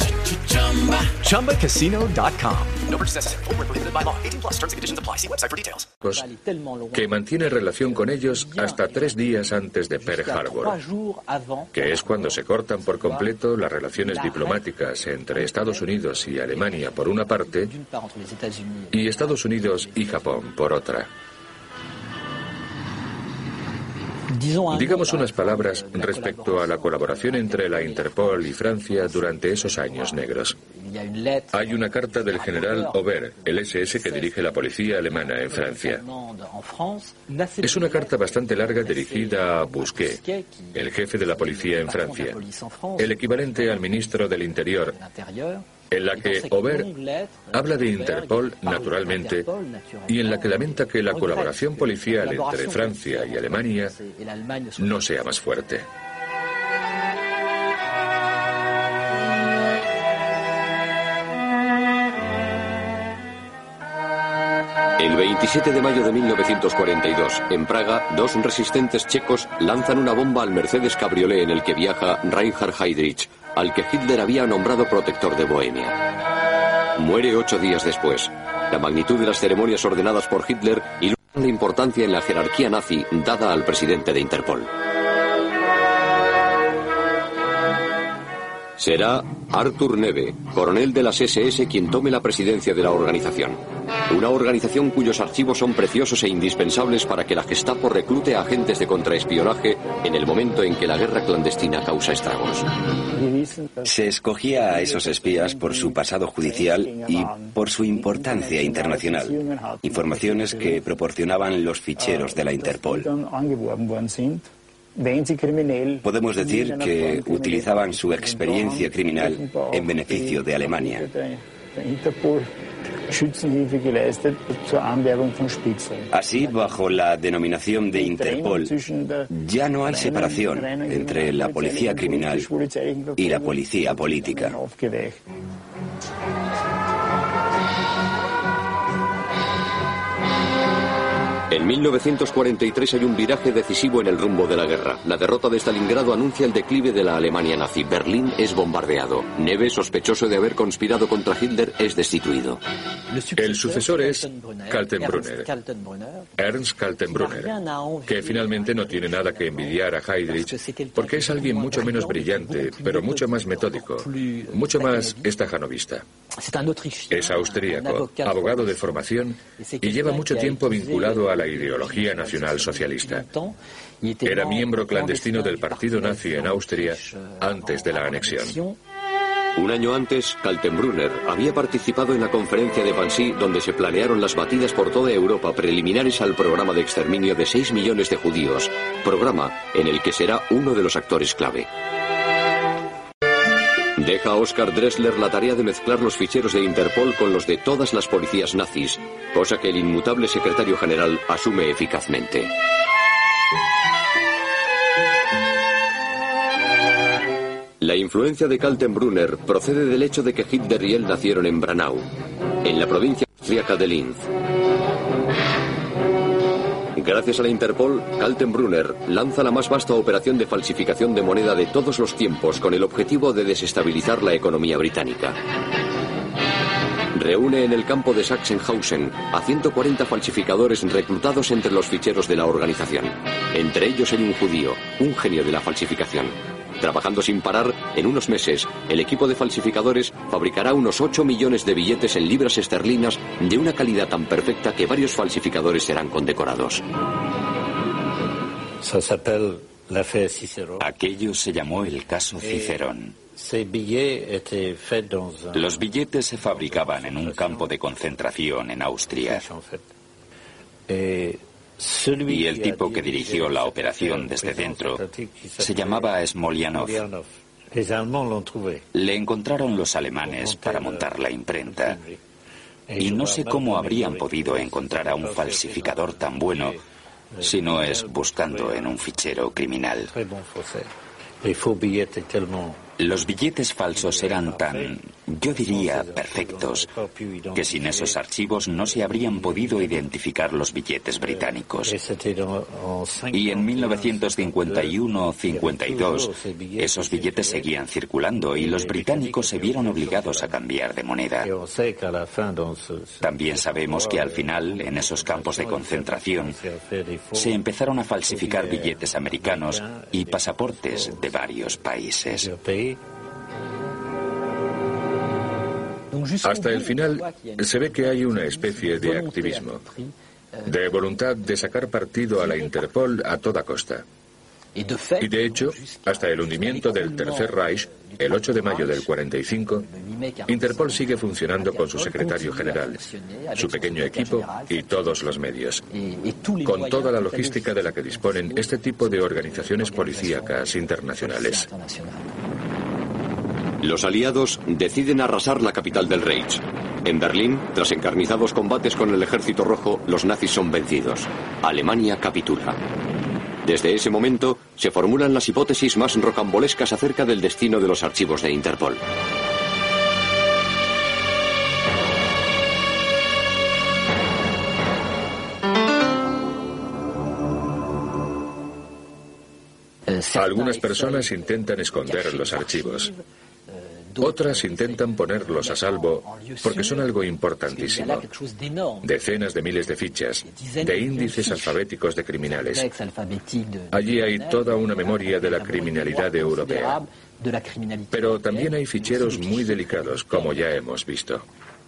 ChumbaCasino.com. No purchase necessary. Full prohibited by law. 18 plus terms and conditions apply. See website for details. Que mantiene relación con ellos hasta tres días antes de Pearl Harbor, que es cuando se cortan por completo las relaciones diplomáticas entre Estados Unidos y Alemania por una parte y Estados Unidos y Japón por otra. Digamos unas palabras respecto a la colaboración entre la Interpol y Francia durante esos años negros. Hay una carta del general Aubert, el SS que dirige la policía alemana en Francia. Es una carta bastante larga dirigida a Bousquet, el jefe de la policía en Francia, el equivalente al ministro del Interior, en la que Aubert habla de Interpol naturalmente y en la que lamenta que la colaboración policial entre Francia y Alemania no sea más fuerte. El 27 de mayo de 1942, en Praga, dos resistentes checos lanzan una bomba al Mercedes Cabriolet en el que viaja Reinhard Heydrich, al que Hitler había nombrado protector de Bohemia. Muere ocho días después. La magnitud de las ceremonias ordenadas por Hitler y la importancia en la jerarquía nazi dada al presidente de Interpol. Será Arthur Neve, coronel de las SS, quien tome la presidencia de la organización. Una organización cuyos archivos son preciosos e indispensables para que la Gestapo reclute a agentes de contraespionaje en el momento en que la guerra clandestina causa estragos. Se escogía a esos espías por su pasado judicial y por su importancia internacional, informaciones que proporcionaban los ficheros de la Interpol. Podemos decir que utilizaban su experiencia criminal en beneficio de Alemania. Así, bajo la denominación de Interpol, ya no hay separación entre la policía criminal y la policía política. En 1943 hay un viraje decisivo en el rumbo de la guerra. La derrota de Stalingrado anuncia el declive de la Alemania nazi. Berlín es bombardeado. Neve, sospechoso de haber conspirado contra Hitler, es destituido. El sucesor es Kaltenbrunner, Ernst Kaltenbrunner, que finalmente no tiene nada que envidiar a Heydrich porque es alguien mucho menos brillante, pero mucho más metódico, mucho más estajanovista. Es austríaco, abogado de formación y lleva mucho tiempo vinculado a la ideología nacional socialista. Era miembro clandestino del partido nazi en Austria antes de la anexión. Un año antes, Kaltenbrunner había participado en la conferencia de Wannsee donde se planearon las batidas por toda Europa preliminares al programa de exterminio de 6 millones de judíos, programa en el que será uno de los actores clave. Deja a Oscar Dressler la tarea de mezclar los ficheros de Interpol con los de todas las policías nazis, cosa que el inmutable secretario general asume eficazmente. La influencia de Kaltenbrunner procede del hecho de que Hitler y él nacieron en Branau, en la provincia austríaca de Linz. Gracias a la Interpol, Kaltenbrunner lanza la más vasta operación de falsificación de moneda de todos los tiempos con el objetivo de desestabilizar la economía británica. Reúne en el campo de Sachsenhausen a 140 falsificadores reclutados entre los ficheros de la organización. Entre ellos hay un judío, un genio de la falsificación. Trabajando sin parar, en unos meses, el equipo de falsificadores fabricará unos 8 millones de billetes en libras esterlinas de una calidad tan perfecta que varios falsificadores serán condecorados. Aquello se llamó el caso Cicerón. Los billetes se fabricaban en un campo de concentración en Austria. Y el tipo que dirigió la operación desde dentro se llamaba Smolianov. Le encontraron los alemanes para montar la imprenta. Y no sé cómo habrían podido encontrar a un falsificador tan bueno si no es buscando en un fichero criminal. Los billetes falsos eran tan, yo diría, perfectos, que sin esos archivos no se habrían podido identificar los billetes británicos. Y en 1951-52, esos billetes seguían circulando y los británicos se vieron obligados a cambiar de moneda. También sabemos que al final, en esos campos de concentración, se empezaron a falsificar billetes americanos y pasaportes de varios países. Hasta el final se ve que hay una especie de activismo, de voluntad de sacar partido a la Interpol a toda costa. Y de hecho, hasta el hundimiento del Tercer Reich, el 8 de mayo del 45, Interpol sigue funcionando con su secretario general, su pequeño equipo y todos los medios, con toda la logística de la que disponen este tipo de organizaciones policíacas internacionales. Los aliados deciden arrasar la capital del Reich. En Berlín, tras encarnizados combates con el ejército rojo, los nazis son vencidos. Alemania capitula. Desde ese momento se formulan las hipótesis más rocambolescas acerca del destino de los archivos de Interpol. Algunas personas intentan esconder los archivos. Otras intentan ponerlos a salvo porque son algo importantísimo. Decenas de miles de fichas, de índices alfabéticos de criminales. Allí hay toda una memoria de la criminalidad europea. Pero también hay ficheros muy delicados, como ya hemos visto.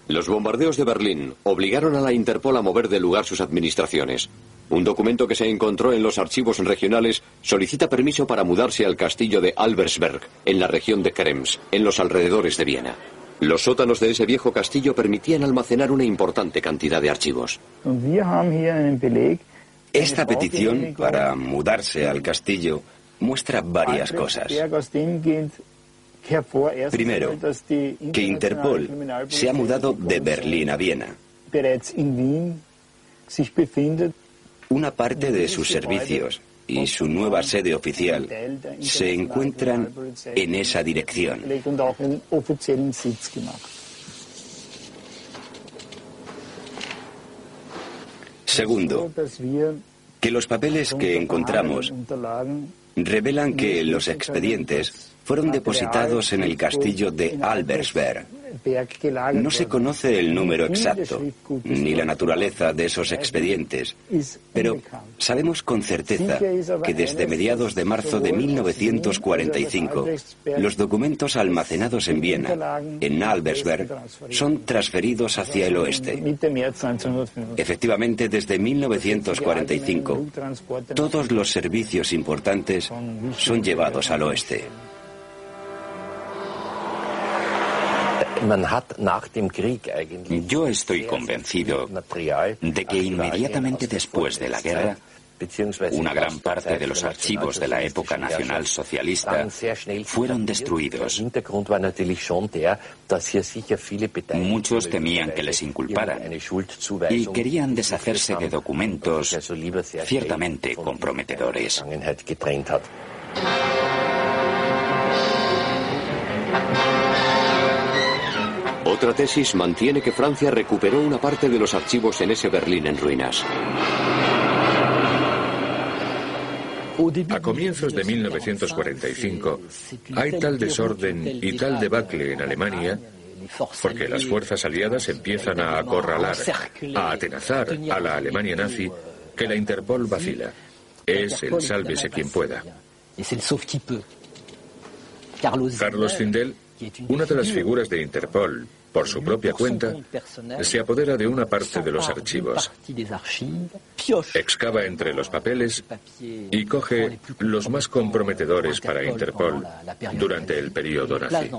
Los bombardeos de Berlín obligaron a la Interpol a mover de lugar sus administraciones. Un documento que se encontró en los archivos regionales solicita permiso para mudarse al castillo de Albersberg, en la región de Krems, en los alrededores de Viena. Los sótanos de ese viejo castillo permitían almacenar una importante cantidad de archivos. Esta petición para mudarse al castillo muestra varias cosas. Primero, que Interpol se ha mudado de Berlín a Viena. Una parte de sus servicios y su nueva sede oficial se encuentran en esa dirección. Segundo, que los papeles que encontramos revelan que los expedientes fueron depositados en el castillo de Albersberg. No se conoce el número exacto ni la naturaleza de esos expedientes, pero sabemos con certeza que desde mediados de marzo de 1945 los documentos almacenados en Viena, en Albersberg, son transferidos hacia el oeste. Efectivamente, desde 1945, todos los servicios importantes son llevados al oeste. Yo estoy convencido de que inmediatamente después de la guerra, una gran parte de los archivos de la época nacional socialista fueron destruidos. Muchos temían que les inculparan y querían deshacerse de documentos ciertamente comprometedores. Otra tesis mantiene que Francia recuperó una parte de los archivos en ese Berlín en ruinas. A comienzos de 1945 hay tal desorden y tal debacle en Alemania porque las fuerzas aliadas empiezan a acorralar, a atenazar a la Alemania nazi que la Interpol vacila. Es el sálvese quien pueda. Carlos Findel, una de las figuras de Interpol, por su propia cuenta, se apodera de una parte de los archivos, excava entre los papeles y coge los más comprometedores para Interpol durante el periodo nazi.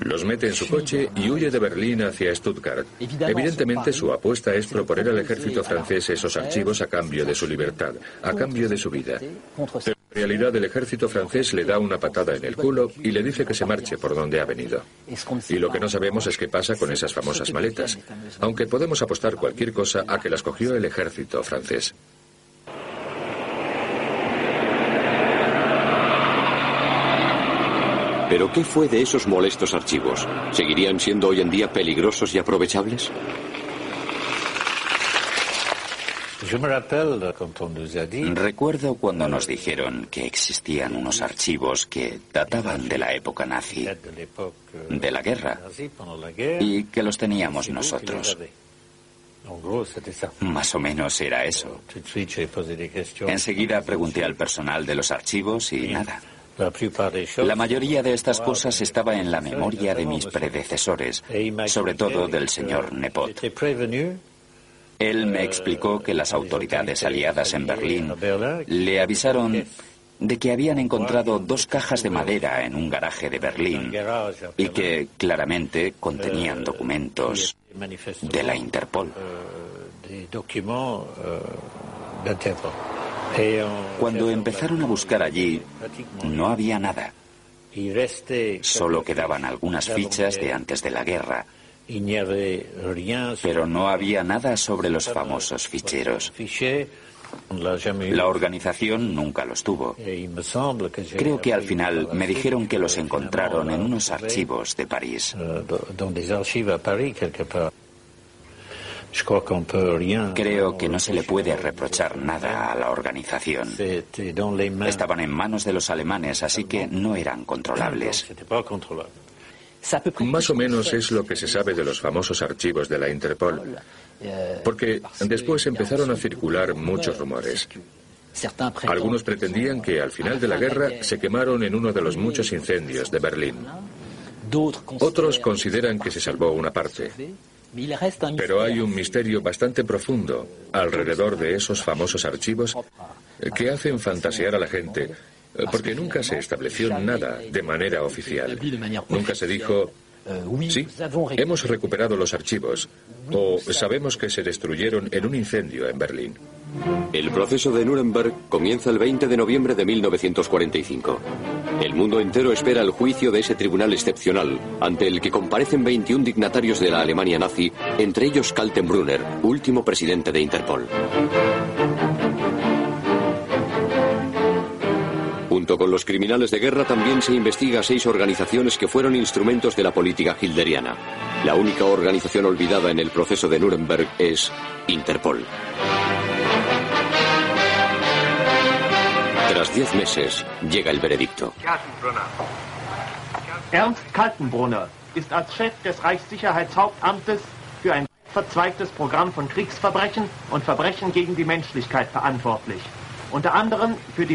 Los mete en su coche y huye de Berlín hacia Stuttgart. Evidentemente su apuesta es proponer al ejército francés esos archivos a cambio de su libertad, a cambio de su vida. Realidad el ejército francés le da una patada en el culo y le dice que se marche por donde ha venido. Y lo que no sabemos es qué pasa con esas famosas maletas, aunque podemos apostar cualquier cosa a que las cogió el ejército francés. ¿Pero qué fue de esos molestos archivos? ¿Seguirían siendo hoy en día peligrosos y aprovechables? Recuerdo cuando nos dijeron que existían unos archivos que databan de la época nazi, de la guerra, y que los teníamos nosotros. Más o menos era eso. Enseguida pregunté al personal de los archivos y nada. La mayoría de estas cosas estaba en la memoria de mis predecesores, sobre todo del señor Nepot. Él me explicó que las autoridades aliadas en Berlín le avisaron de que habían encontrado dos cajas de madera en un garaje de Berlín y que claramente contenían documentos de la Interpol. Cuando empezaron a buscar allí, no había nada. Solo quedaban algunas fichas de antes de la guerra pero no había nada sobre los famosos ficheros. La organización nunca los tuvo. Creo que al final me dijeron que los encontraron en unos archivos de París. Creo que no se le puede reprochar nada a la organización. Estaban en manos de los alemanes, así que no eran controlables. Más o menos es lo que se sabe de los famosos archivos de la Interpol, porque después empezaron a circular muchos rumores. Algunos pretendían que al final de la guerra se quemaron en uno de los muchos incendios de Berlín. Otros consideran que se salvó una parte. Pero hay un misterio bastante profundo alrededor de esos famosos archivos que hacen fantasear a la gente porque nunca se estableció nada de manera oficial. Nunca se dijo, sí, hemos recuperado los archivos o sabemos que se destruyeron en un incendio en Berlín. El proceso de Nuremberg comienza el 20 de noviembre de 1945. El mundo entero espera el juicio de ese tribunal excepcional, ante el que comparecen 21 dignatarios de la Alemania nazi, entre ellos Kaltenbrunner, último presidente de Interpol. Junto con los criminales de guerra también se investiga a seis organizaciones que fueron instrumentos de la política hilderiana. La única organización olvidada en el proceso de Nuremberg es Interpol. Tras diez meses, llega el veredicto. Ernst Kaltenbrunner ist als Chef des Reichssicherheitshauptamtes für ein verzweigtes Programm von Kriegsverbrechen und Verbrechen gegen die Menschlichkeit verantwortlich. Unter anderem für die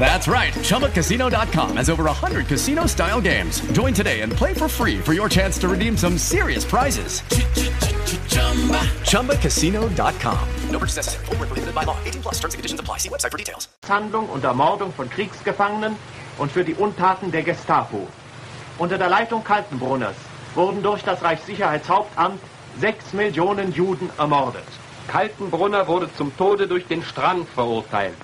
That's right. ChumbaCasino.com has over 100 casino style games. Join today and play for free for your chance to redeem some serious prizes. ChumbaCasino.com. No purchase necessary. Full prohibited by law. 18 plus terms and conditions apply. See website for details. Handlung und Ermordung von Kriegsgefangenen und für die Untaten der Gestapo. Unter der Leitung Kaltenbrunners wurden durch das Reichssicherheitshauptamt sechs Millionen Juden ermordet. Kaltenbrunner wurde zum Tode durch den Strang verurteilt.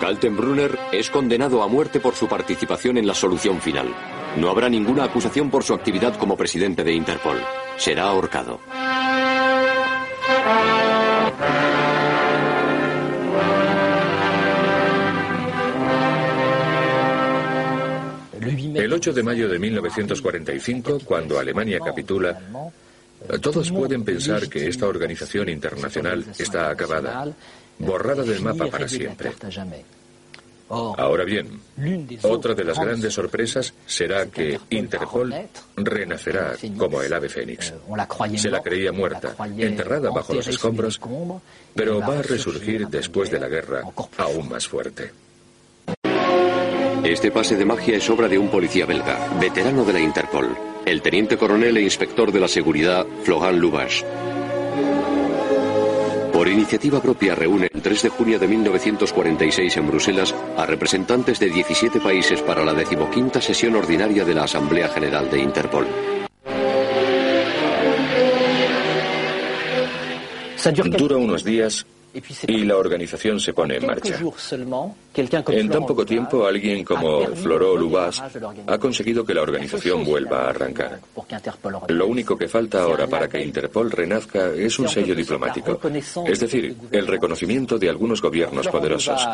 Kaltenbrunner es condenado a muerte por su participación en la solución final. No habrá ninguna acusación por su actividad como presidente de Interpol. Será ahorcado. El 8 de mayo de 1945, cuando Alemania capitula, todos pueden pensar que esta organización internacional está acabada, borrada del mapa para siempre. Ahora bien, otra de las grandes sorpresas será que Interpol renacerá como el ave fénix. Se la creía muerta, enterrada bajo los escombros, pero va a resurgir después de la guerra aún más fuerte. Este pase de magia es obra de un policía belga, veterano de la Interpol, el teniente coronel e inspector de la seguridad Florent Lubache. Por iniciativa propia reúne el 3 de junio de 1946 en Bruselas a representantes de 17 países para la decimoquinta sesión ordinaria de la Asamblea General de Interpol. Dura unos días y la organización se pone en marcha. En tan poco tiempo, alguien como Florent Lubas ha conseguido que la organización vuelva a arrancar. Lo único que falta ahora para que Interpol renazca es un sello diplomático, es decir, el reconocimiento de algunos gobiernos poderosos.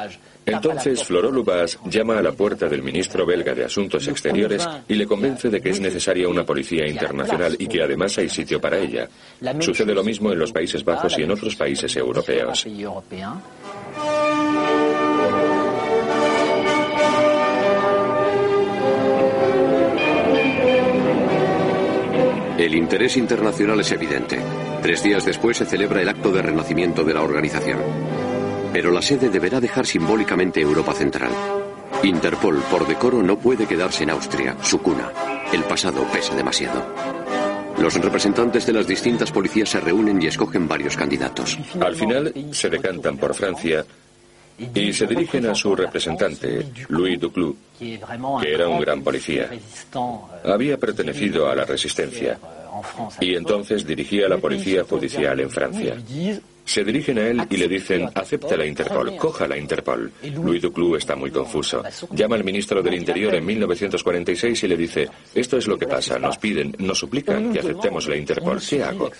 Entonces, Florent Lubas llama a la puerta del ministro belga de Asuntos Exteriores y le convence de que es necesaria una policía internacional y que además hay sitio para ella. Sucede lo mismo en los Países Bajos y en otros países europeos. El interés internacional es evidente. Tres días después se celebra el acto de renacimiento de la organización. Pero la sede deberá dejar simbólicamente Europa Central. Interpol, por decoro, no puede quedarse en Austria, su cuna. El pasado pesa demasiado. Los representantes de las distintas policías se reúnen y escogen varios candidatos. Al final se decantan por Francia y se dirigen a su representante, Louis Duclos, que era un gran policía. Había pertenecido a la resistencia y entonces dirigía la policía judicial en Francia. Se dirigen a él y le dicen, acepta la Interpol, coja la Interpol. Louis Duclos está muy confuso. Llama al ministro del Interior en 1946 y le dice, esto es lo que pasa, nos piden, nos suplican que aceptemos la Interpol, ¿qué hago?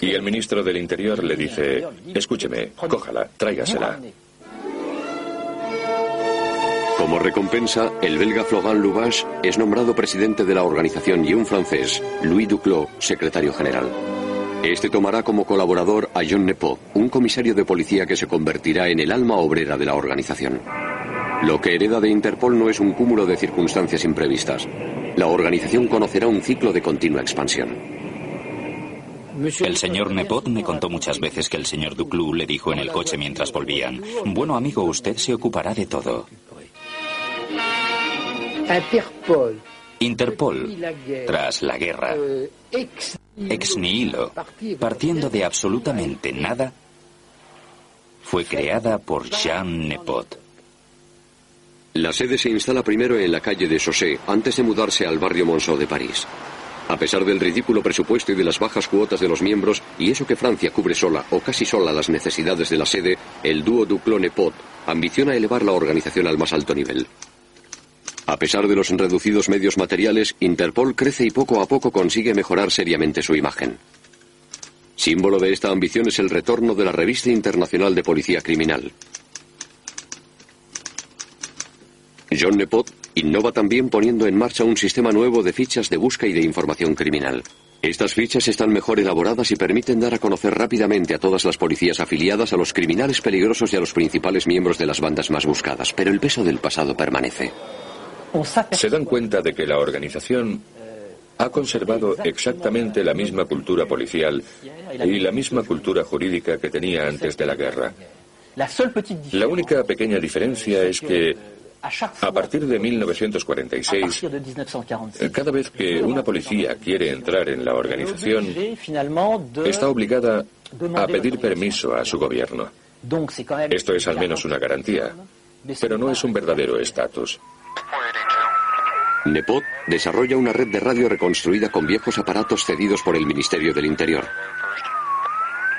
Y el ministro del Interior le dice, escúcheme, cójala, tráigasela. Como recompensa, el belga Florent Lubache es nombrado presidente de la organización y un francés, Louis Duclos, secretario general. Este tomará como colaborador a John Nepot, un comisario de policía que se convertirá en el alma obrera de la organización. Lo que hereda de Interpol no es un cúmulo de circunstancias imprevistas. La organización conocerá un ciclo de continua expansión. El señor Nepot me contó muchas veces que el señor Duclos le dijo en el coche mientras volvían, bueno amigo, usted se ocupará de todo. Interpol. Interpol, tras la guerra, ex nihilo, partiendo de absolutamente nada, fue creada por Jean Nepot. La sede se instala primero en la calle de Chaussée, antes de mudarse al barrio Monceau de París. A pesar del ridículo presupuesto y de las bajas cuotas de los miembros, y eso que Francia cubre sola o casi sola las necesidades de la sede, el dúo Duclos-Nepot ambiciona elevar la organización al más alto nivel. A pesar de los reducidos medios materiales, Interpol crece y poco a poco consigue mejorar seriamente su imagen. Símbolo de esta ambición es el retorno de la Revista Internacional de Policía Criminal. John Nepot innova también poniendo en marcha un sistema nuevo de fichas de busca y de información criminal. Estas fichas están mejor elaboradas y permiten dar a conocer rápidamente a todas las policías afiliadas a los criminales peligrosos y a los principales miembros de las bandas más buscadas, pero el peso del pasado permanece. Se dan cuenta de que la organización ha conservado exactamente la misma cultura policial y la misma cultura jurídica que tenía antes de la guerra. La única pequeña diferencia es que a partir de 1946, cada vez que una policía quiere entrar en la organización, está obligada a pedir permiso a su gobierno. Esto es al menos una garantía, pero no es un verdadero estatus. Nepot desarrolla una red de radio reconstruida con viejos aparatos cedidos por el Ministerio del Interior.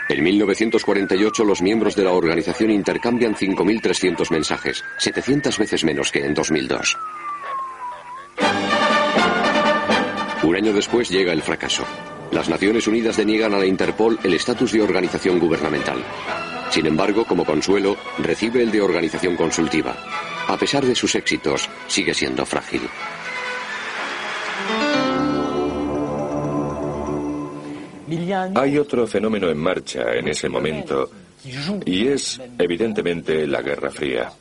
En 1948 los miembros de la organización intercambian 5.300 mensajes, 700 veces menos que en 2002. Un año después llega el fracaso. Las Naciones Unidas deniegan a la Interpol el estatus de organización gubernamental. Sin embargo, como consuelo, recibe el de organización consultiva. A pesar de sus éxitos, sigue siendo frágil. Hay otro fenómeno en marcha en ese momento y es evidentemente la Guerra Fría.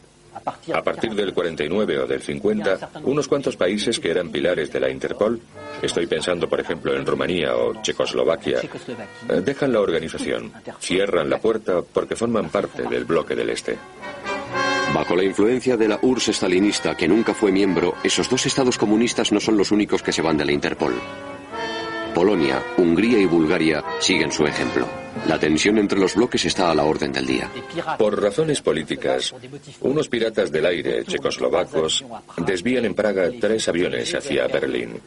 A partir del 49 o del 50, unos cuantos países que eran pilares de la Interpol, estoy pensando por ejemplo en Rumanía o Checoslovaquia, dejan la organización, cierran la puerta porque forman parte del bloque del Este. Bajo la influencia de la URSS stalinista, que nunca fue miembro, esos dos estados comunistas no son los únicos que se van de la Interpol. Polonia, Hungría y Bulgaria siguen su ejemplo. La tensión entre los bloques está a la orden del día. Por razones políticas, unos piratas del aire checoslovacos desvían en Praga tres aviones hacia Berlín.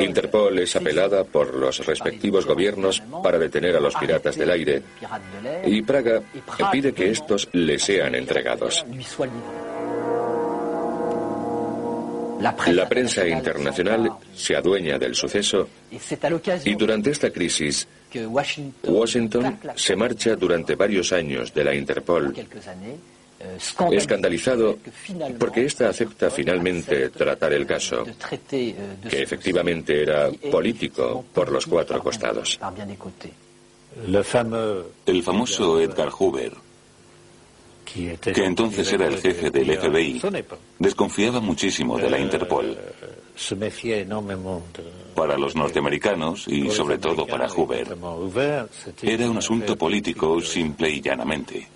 Interpol es apelada por los respectivos gobiernos para detener a los piratas del aire y Praga pide que estos le sean entregados. La prensa internacional se adueña del suceso y durante esta crisis Washington se marcha durante varios años de la Interpol escandalizado porque ésta acepta finalmente tratar el caso, que efectivamente era político por los cuatro costados. El famoso Edgar Hoover, que entonces era el jefe del FBI, desconfiaba muchísimo de la Interpol. Para los norteamericanos y sobre todo para Hoover, era un asunto político simple y llanamente.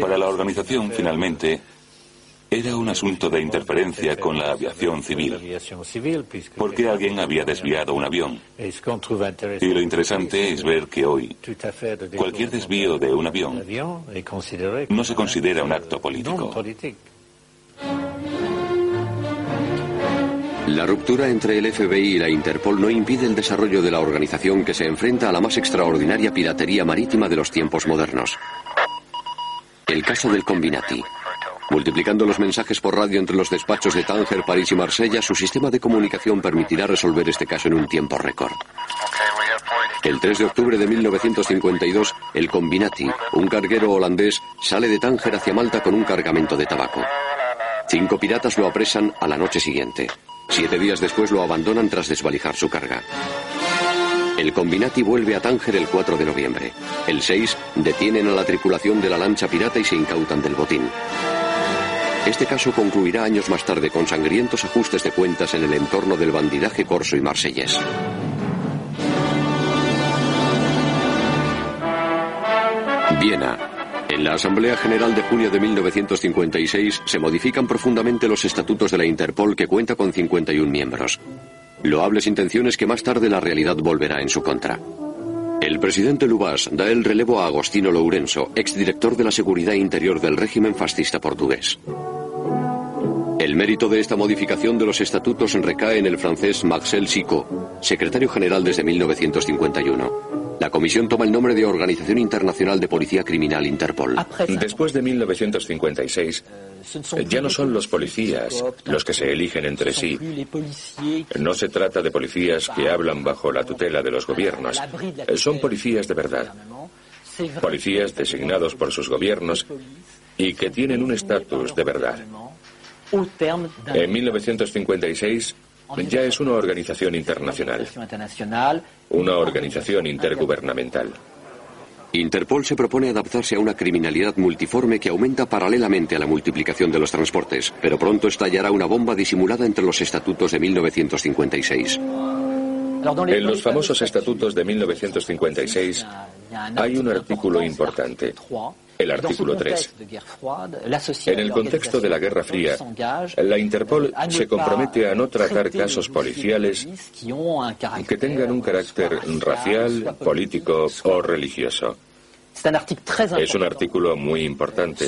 Para la organización, finalmente, era un asunto de interferencia con la aviación civil, porque alguien había desviado un avión. Y lo interesante es ver que hoy cualquier desvío de un avión no se considera un acto político. La ruptura entre el FBI y la Interpol no impide el desarrollo de la organización que se enfrenta a la más extraordinaria piratería marítima de los tiempos modernos. El caso del Combinati. Multiplicando los mensajes por radio entre los despachos de Tánger, París y Marsella, su sistema de comunicación permitirá resolver este caso en un tiempo récord. El 3 de octubre de 1952, el Combinati, un carguero holandés, sale de Tánger hacia Malta con un cargamento de tabaco. Cinco piratas lo apresan a la noche siguiente. Siete días después lo abandonan tras desvalijar su carga. El Combinati vuelve a Tánger el 4 de noviembre. El 6 detienen a la tripulación de la lancha pirata y se incautan del botín. Este caso concluirá años más tarde con sangrientos ajustes de cuentas en el entorno del bandidaje corso y marsellés. Viena. En la Asamblea General de junio de 1956 se modifican profundamente los estatutos de la Interpol que cuenta con 51 miembros. Loables intenciones que más tarde la realidad volverá en su contra. El presidente Lubas da el relevo a Agostino Lourenço, exdirector de la Seguridad Interior del régimen fascista portugués. El mérito de esta modificación de los estatutos recae en el francés Marcel Sicot, secretario general desde 1951. La comisión toma el nombre de Organización Internacional de Policía Criminal Interpol. Después de 1956, ya no son los policías los que se eligen entre sí. No se trata de policías que hablan bajo la tutela de los gobiernos. Son policías de verdad. Policías designados por sus gobiernos y que tienen un estatus de verdad. En 1956 ya es una organización internacional, una organización intergubernamental. Interpol se propone adaptarse a una criminalidad multiforme que aumenta paralelamente a la multiplicación de los transportes, pero pronto estallará una bomba disimulada entre los estatutos de 1956. En los famosos estatutos de 1956 hay un artículo importante, el artículo 3. En el contexto de la Guerra Fría, la Interpol se compromete a no tratar casos policiales que tengan un carácter racial, político o religioso. Es un artículo muy importante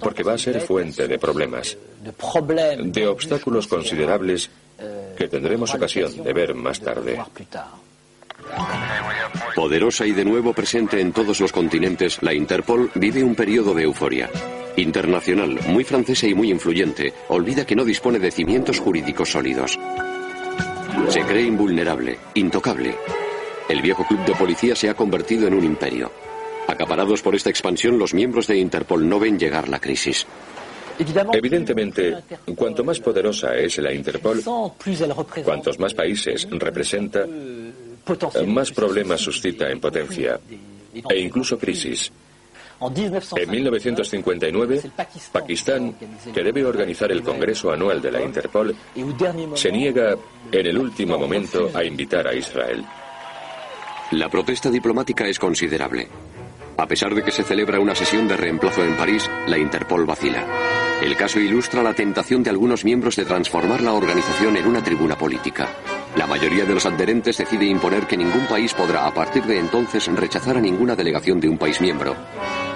porque va a ser fuente de problemas, de obstáculos considerables que tendremos ocasión de ver más tarde. Poderosa y de nuevo presente en todos los continentes, la Interpol vive un periodo de euforia. Internacional, muy francesa y muy influyente, olvida que no dispone de cimientos jurídicos sólidos. Se cree invulnerable, intocable. El viejo club de policía se ha convertido en un imperio. Acaparados por esta expansión, los miembros de Interpol no ven llegar la crisis. Evidentemente, cuanto más poderosa es la Interpol, cuantos más países representa, más problemas suscita en potencia e incluso crisis. En 1959, Pakistán, que debe organizar el Congreso Anual de la Interpol, se niega en el último momento a invitar a Israel. La protesta diplomática es considerable. A pesar de que se celebra una sesión de reemplazo en París, la Interpol vacila. El caso ilustra la tentación de algunos miembros de transformar la organización en una tribuna política. La mayoría de los adherentes decide imponer que ningún país podrá a partir de entonces rechazar a ninguna delegación de un país miembro.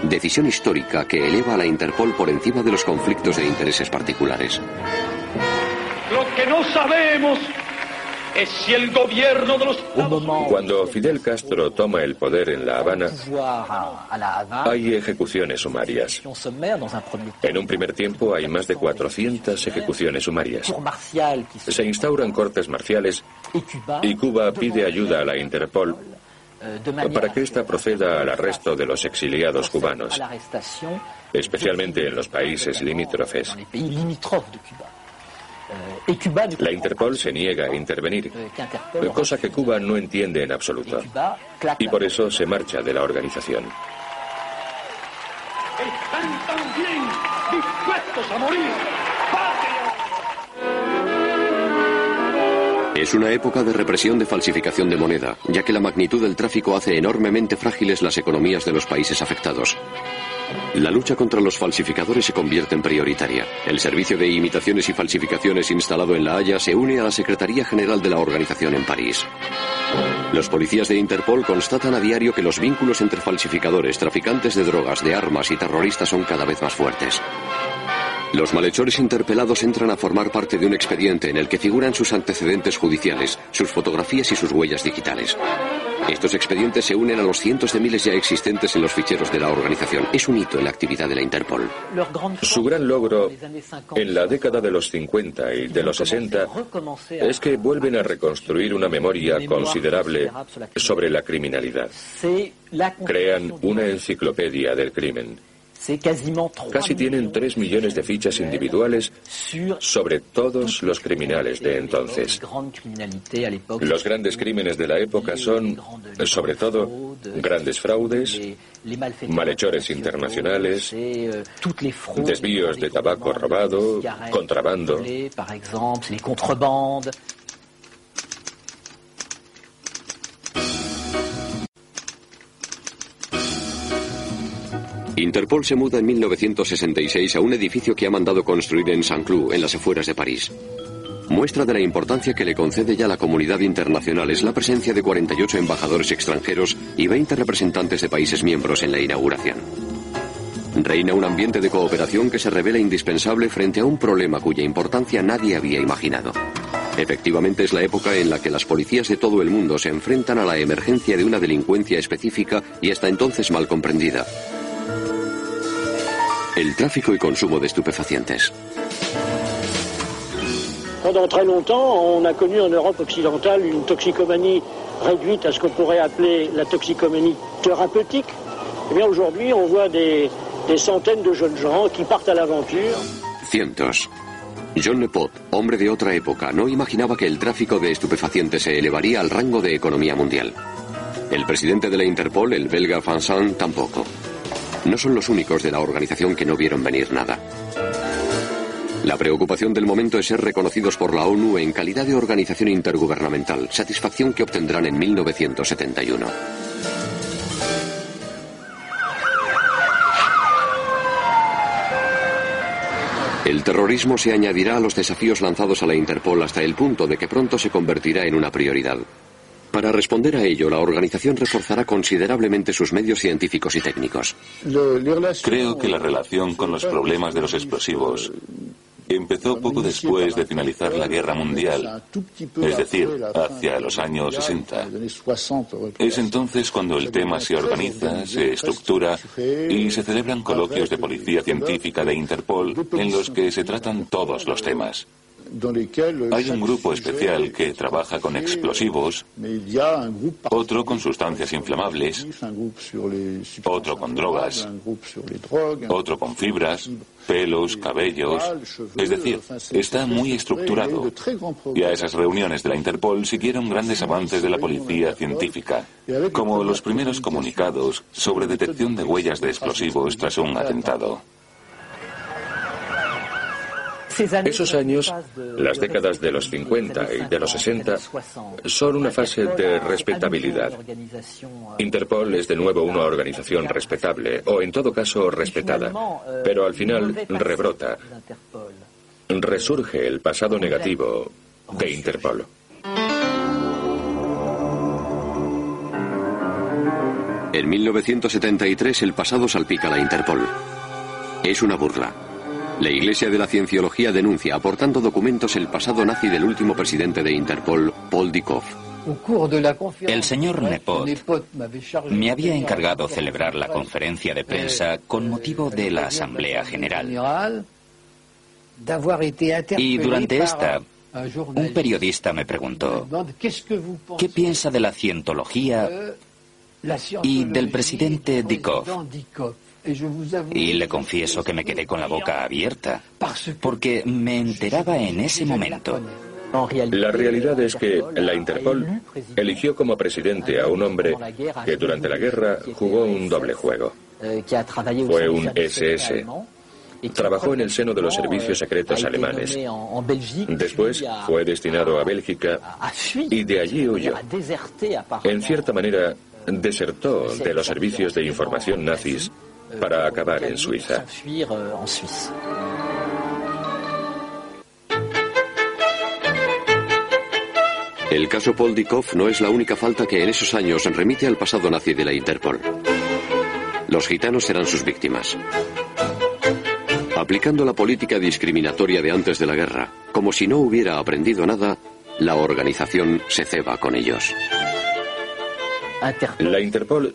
Decisión histórica que eleva a la Interpol por encima de los conflictos de intereses particulares. Lo que no sabemos Cuando Fidel Castro toma el poder en La Habana, hay ejecuciones sumarias. En un primer tiempo hay más de 400 ejecuciones sumarias. Se instauran cortes marciales y Cuba pide ayuda a la Interpol para que ésta proceda al arresto de los exiliados cubanos, especialmente en los países limítrofes. La Interpol se niega a intervenir, cosa que Cuba no entiende en absoluto. Y por eso se marcha de la organización. Están también dispuestos a morir. Es una época de represión de falsificación de moneda, ya que la magnitud del tráfico hace enormemente frágiles las economías de los países afectados. La lucha contra los falsificadores se convierte en prioritaria. El Servicio de Imitaciones y Falsificaciones instalado en La Haya se une a la Secretaría General de la organización en París. Los policías de Interpol constatan a diario que los vínculos entre falsificadores, traficantes de drogas, de armas y terroristas son cada vez más fuertes. Los malhechores interpelados entran a formar parte de un expediente en el que figuran sus antecedentes judiciales, sus fotografías y sus huellas digitales. Estos expedientes se unen a los cientos de miles ya existentes en los ficheros de la organización. Es un hito en la actividad de la Interpol. Su gran logro en la década de los 50 y de los 60 es que vuelven a reconstruir una memoria considerable sobre la criminalidad. Crean una enciclopedia del crimen. Casi tienen 3 millones de fichas individuales sobre todos los criminales de entonces. Los grandes crímenes de la época son, sobre todo, grandes fraudes, malhechores internacionales, desvíos de tabaco robado, contrabando. Interpol se muda en 1966 a un edificio que ha mandado construir en Saint-Cloud, en las afueras de París. Muestra de la importancia que le concede ya la comunidad internacional es la presencia de 48 embajadores extranjeros y 20 representantes de países miembros en la inauguración. Reina un ambiente de cooperación que se revela indispensable frente a un problema cuya importancia nadie había imaginado. Efectivamente es la época en la que las policías de todo el mundo se enfrentan a la emergencia de una delincuencia específica y hasta entonces mal comprendida, el tráfico y consumo de estupefacientes. Pendant très longtemps, on a connu en Europe occidentale une toxicomanie réduite à ce qu'on pourrait appeler la toxicomanie thérapeutique. Eh bien, aujourd'hui, on voit des, des centaines de jeunes gens qui partent à l'aventure. Cientos. John Lepot, hombre de otra época, no imaginaba que el tráfico de estupefacientes se elevaría al rango de economía mundial. El presidente de la Interpol, el belga Fansan, tampoco. No son los únicos de la organización que no vieron venir nada. La preocupación del momento es ser reconocidos por la ONU en calidad de organización intergubernamental, satisfacción que obtendrán en 1971. El terrorismo se añadirá a los desafíos lanzados a la Interpol hasta el punto de que pronto se convertirá en una prioridad. Para responder a ello, la organización reforzará considerablemente sus medios científicos y técnicos. Creo que la relación con los problemas de los explosivos empezó poco después de finalizar la Guerra Mundial, es decir, hacia los años 60. Es entonces cuando el tema se organiza, se estructura y se celebran coloquios de policía científica de Interpol en los que se tratan todos los temas. Hay un grupo especial que trabaja con explosivos, otro con sustancias inflamables, otro con drogas, otro con fibras, pelos, cabellos. Es decir, está muy estructurado. Y a esas reuniones de la Interpol siguieron grandes avances de la policía científica, como los primeros comunicados sobre detección de huellas de explosivos tras un atentado. Esos años, las décadas de los 50 y de los 60, son una fase de respetabilidad. Interpol es de nuevo una organización respetable, o en todo caso respetada, pero al final rebrota. Resurge el pasado negativo de Interpol. En 1973 el pasado salpica la Interpol. Es una burla. La Iglesia de la Cienciología denuncia, aportando documentos, el pasado nazi del último presidente de Interpol, Paul Dikov. El señor Nepot me había encargado celebrar la conferencia de prensa con motivo de la Asamblea General. Y durante esta, un periodista me preguntó, ¿qué piensa de la cientología y del presidente Dikov? Y le confieso que me quedé con la boca abierta, porque me enteraba en ese momento. La realidad es que la Interpol eligió como presidente a un hombre que durante la guerra jugó un doble juego. Fue un SS. Trabajó en el seno de los servicios secretos alemanes. Después fue destinado a Bélgica y de allí huyó. En cierta manera, desertó de los servicios de información nazis para acabar en Suiza. El caso Poldikov no es la única falta que en esos años remite al pasado nazi de la Interpol. Los gitanos serán sus víctimas. Aplicando la política discriminatoria de antes de la guerra, como si no hubiera aprendido nada, la organización se ceba con ellos. La Interpol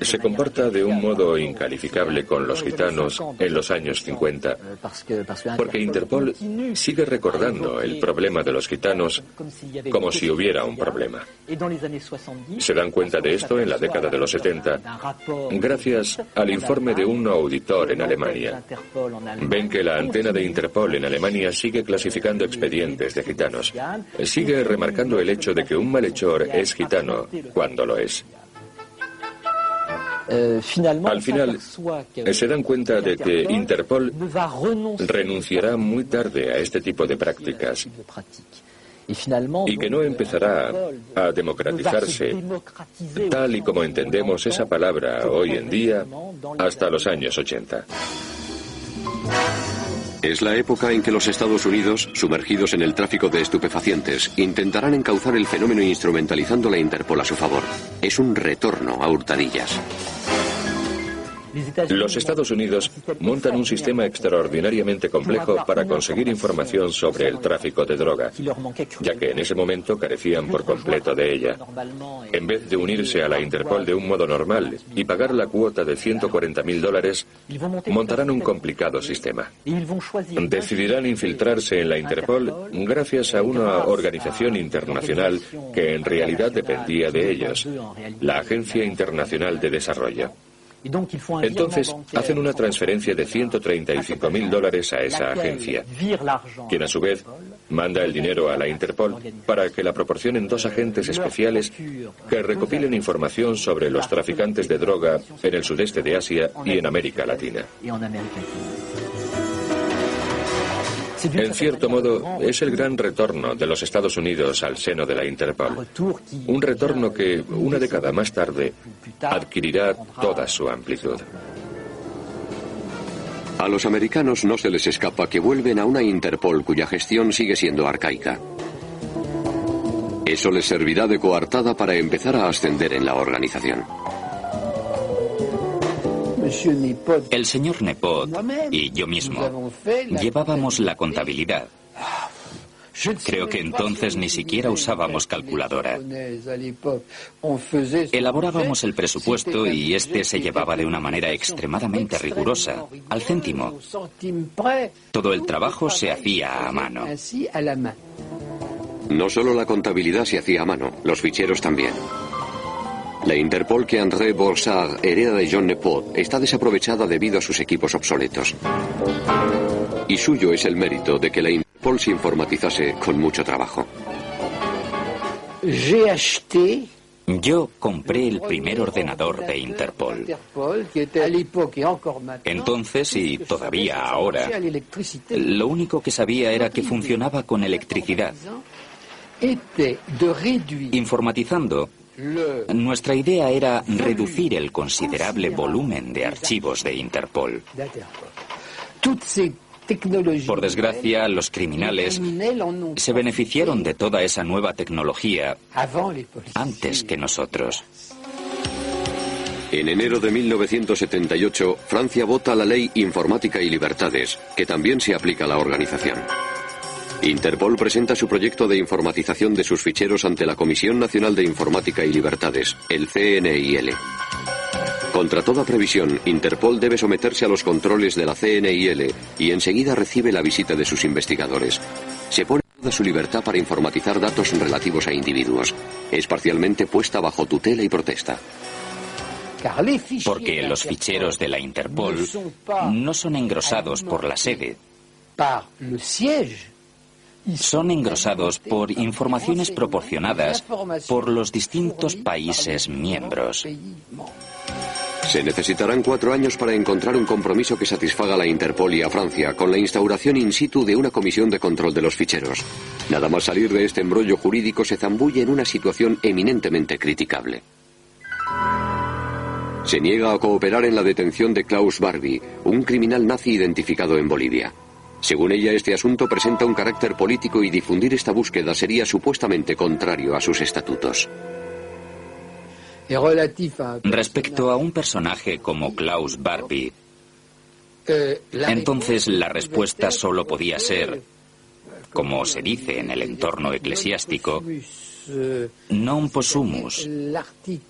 se comporta de un modo incalificable con los gitanos en los años 50, porque Interpol sigue recordando el problema de los gitanos como si hubiera un problema. Se dan cuenta de esto en la década de los 70, gracias al informe de un auditor en Alemania. Ven que la antena de Interpol en Alemania sigue clasificando expedientes de gitanos. Sigue remarcando el hecho de que un malhechor es gitano cuando lo es. Al final, se dan cuenta de que Interpol renunciará muy tarde a este tipo de prácticas y que no empezará a democratizarse tal y como entendemos esa palabra hoy en día hasta los años 80. Es la época en que los Estados Unidos, sumergidos en el tráfico de estupefacientes, intentarán encauzar el fenómeno instrumentalizando la Interpol a su favor. Es un retorno a hurtadillas. Los Estados Unidos montan un sistema extraordinariamente complejo para conseguir información sobre el tráfico de droga, ya que en ese momento carecían por completo de ella. En vez de unirse a la Interpol de un modo normal y pagar la cuota de 140 mil dólares, montarán un complicado sistema. Decidirán infiltrarse en la Interpol gracias a una organización internacional que en realidad dependía de ellos, la Agencia Internacional de Desarrollo. Entonces hacen una transferencia de 135 mil dólares a esa agencia, quien a su vez manda el dinero a la Interpol para que la proporcionen dos agentes especiales que recopilen información sobre los traficantes de droga en el sudeste de Asia y en América Latina. En cierto modo, es el gran retorno de los Estados Unidos al seno de la Interpol. Un retorno que, una década más tarde, adquirirá toda su amplitud. A los americanos no se les escapa que vuelven a una Interpol cuya gestión sigue siendo arcaica. Eso les servirá de coartada para empezar a ascender en la organización. El señor Nepot y yo mismo llevábamos la contabilidad. Creo que entonces ni siquiera usábamos calculadora. Elaborábamos el presupuesto y este se llevaba de una manera extremadamente rigurosa, al céntimo. Todo el trabajo se hacía a mano. No solo la contabilidad se hacía a mano, los ficheros también. La Interpol que André Borsard hereda de John Nepot está desaprovechada debido a sus equipos obsoletos. Y suyo es el mérito de que la Interpol se informatizase con mucho trabajo. Yo compré el primer ordenador de Interpol. Entonces y todavía ahora, lo único que sabía era que funcionaba con electricidad. Informatizando, nuestra idea era reducir el considerable volumen de archivos de Interpol. Por desgracia, los criminales se beneficiaron de toda esa nueva tecnología antes que nosotros. En enero de 1978, Francia vota la ley Informática y Libertades, que también se aplica a la organización. Interpol presenta su proyecto de informatización de sus ficheros ante la Comisión Nacional de Informática y Libertades, el CNIL. Contra toda previsión, Interpol debe someterse a los controles de la CNIL y enseguida recibe la visita de sus investigadores. Se pone toda su libertad para informatizar datos relativos a individuos. Es parcialmente puesta bajo tutela y protesta. Porque los ficheros de la Interpol no son engrosados por la sede son engrosados por informaciones proporcionadas por los distintos países miembros. Se necesitarán cuatro años para encontrar un compromiso que satisfaga a la Interpol y a Francia con la instauración in situ de una comisión de control de los ficheros. Nada más salir de este embrollo jurídico se zambulle en una situación eminentemente criticable. Se niega a cooperar en la detención de Klaus Barbie, un criminal nazi identificado en Bolivia. Según ella, este asunto presenta un carácter político y difundir esta búsqueda sería supuestamente contrario a sus estatutos. Respecto a un personaje como Klaus Barbie, entonces la respuesta solo podía ser, como se dice en el entorno eclesiástico, non possumus.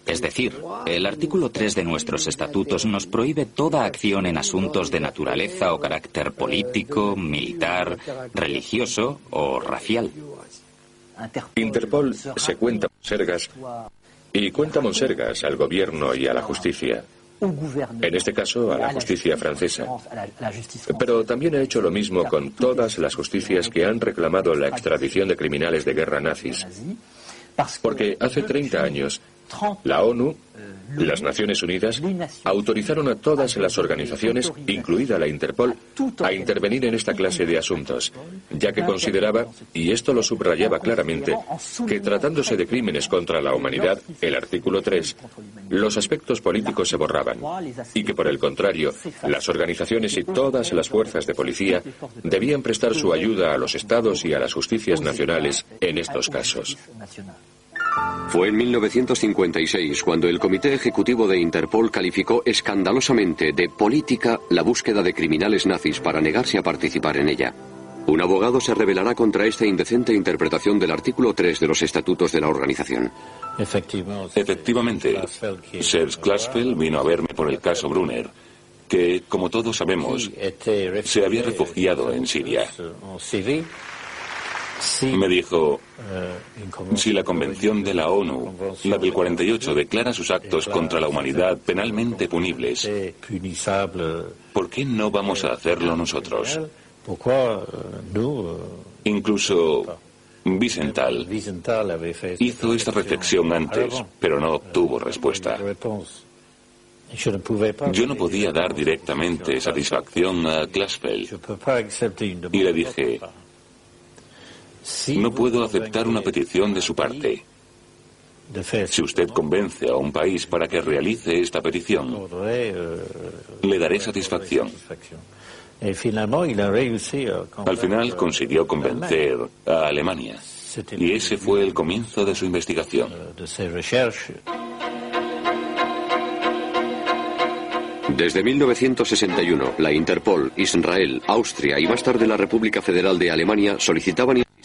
Es decir, el artículo 3 de nuestros estatutos nos prohíbe toda acción en asuntos de naturaleza o carácter político, militar, religioso o racial. Interpol se cuenta Monsergas y cuenta Monsergas al gobierno y a la justicia. En este caso, a la justicia francesa. Pero también ha hecho lo mismo con todas las justicias que han reclamado la extradición de criminales de guerra nazis. Porque hace 30 años la ONU, las Naciones Unidas, autorizaron a todas las organizaciones, incluida la Interpol, a intervenir en esta clase de asuntos, ya que consideraba, y esto lo subrayaba claramente, que tratándose de crímenes contra la humanidad, el artículo 3, los aspectos políticos se borraban, y que por el contrario, las organizaciones y todas las fuerzas de policía debían prestar su ayuda a los estados y a las justicias nacionales en estos casos. Fue en 1956 cuando el Comité Ejecutivo de Interpol calificó escandalosamente de política la búsqueda de criminales nazis para negarse a participar en ella. Un abogado se rebelará contra esta indecente interpretación del artículo 3 de los estatutos de la organización. Efectivamente, Serge Klasfeld vino a verme por el caso Brunner, que, como todos sabemos, se había refugiado en Siria. Me dijo, si la Convención de la ONU, la del 48, declara sus actos contra la humanidad penalmente punibles, ¿por qué no vamos a hacerlo nosotros? Incluso Vicental hizo esta reflexión. antes, pero no obtuvo respuesta. Yo no podía dar directamente satisfacción a Klasfeld. Y le dije, no puedo aceptar una petición de su parte. Si usted convence a un país para que realice esta petición, le daré satisfacción. Al final consiguió convencer a Alemania y ese fue el comienzo de su investigación. Desde 1961, la Interpol, Israel, Austria y más tarde la República Federal de Alemania solicitaban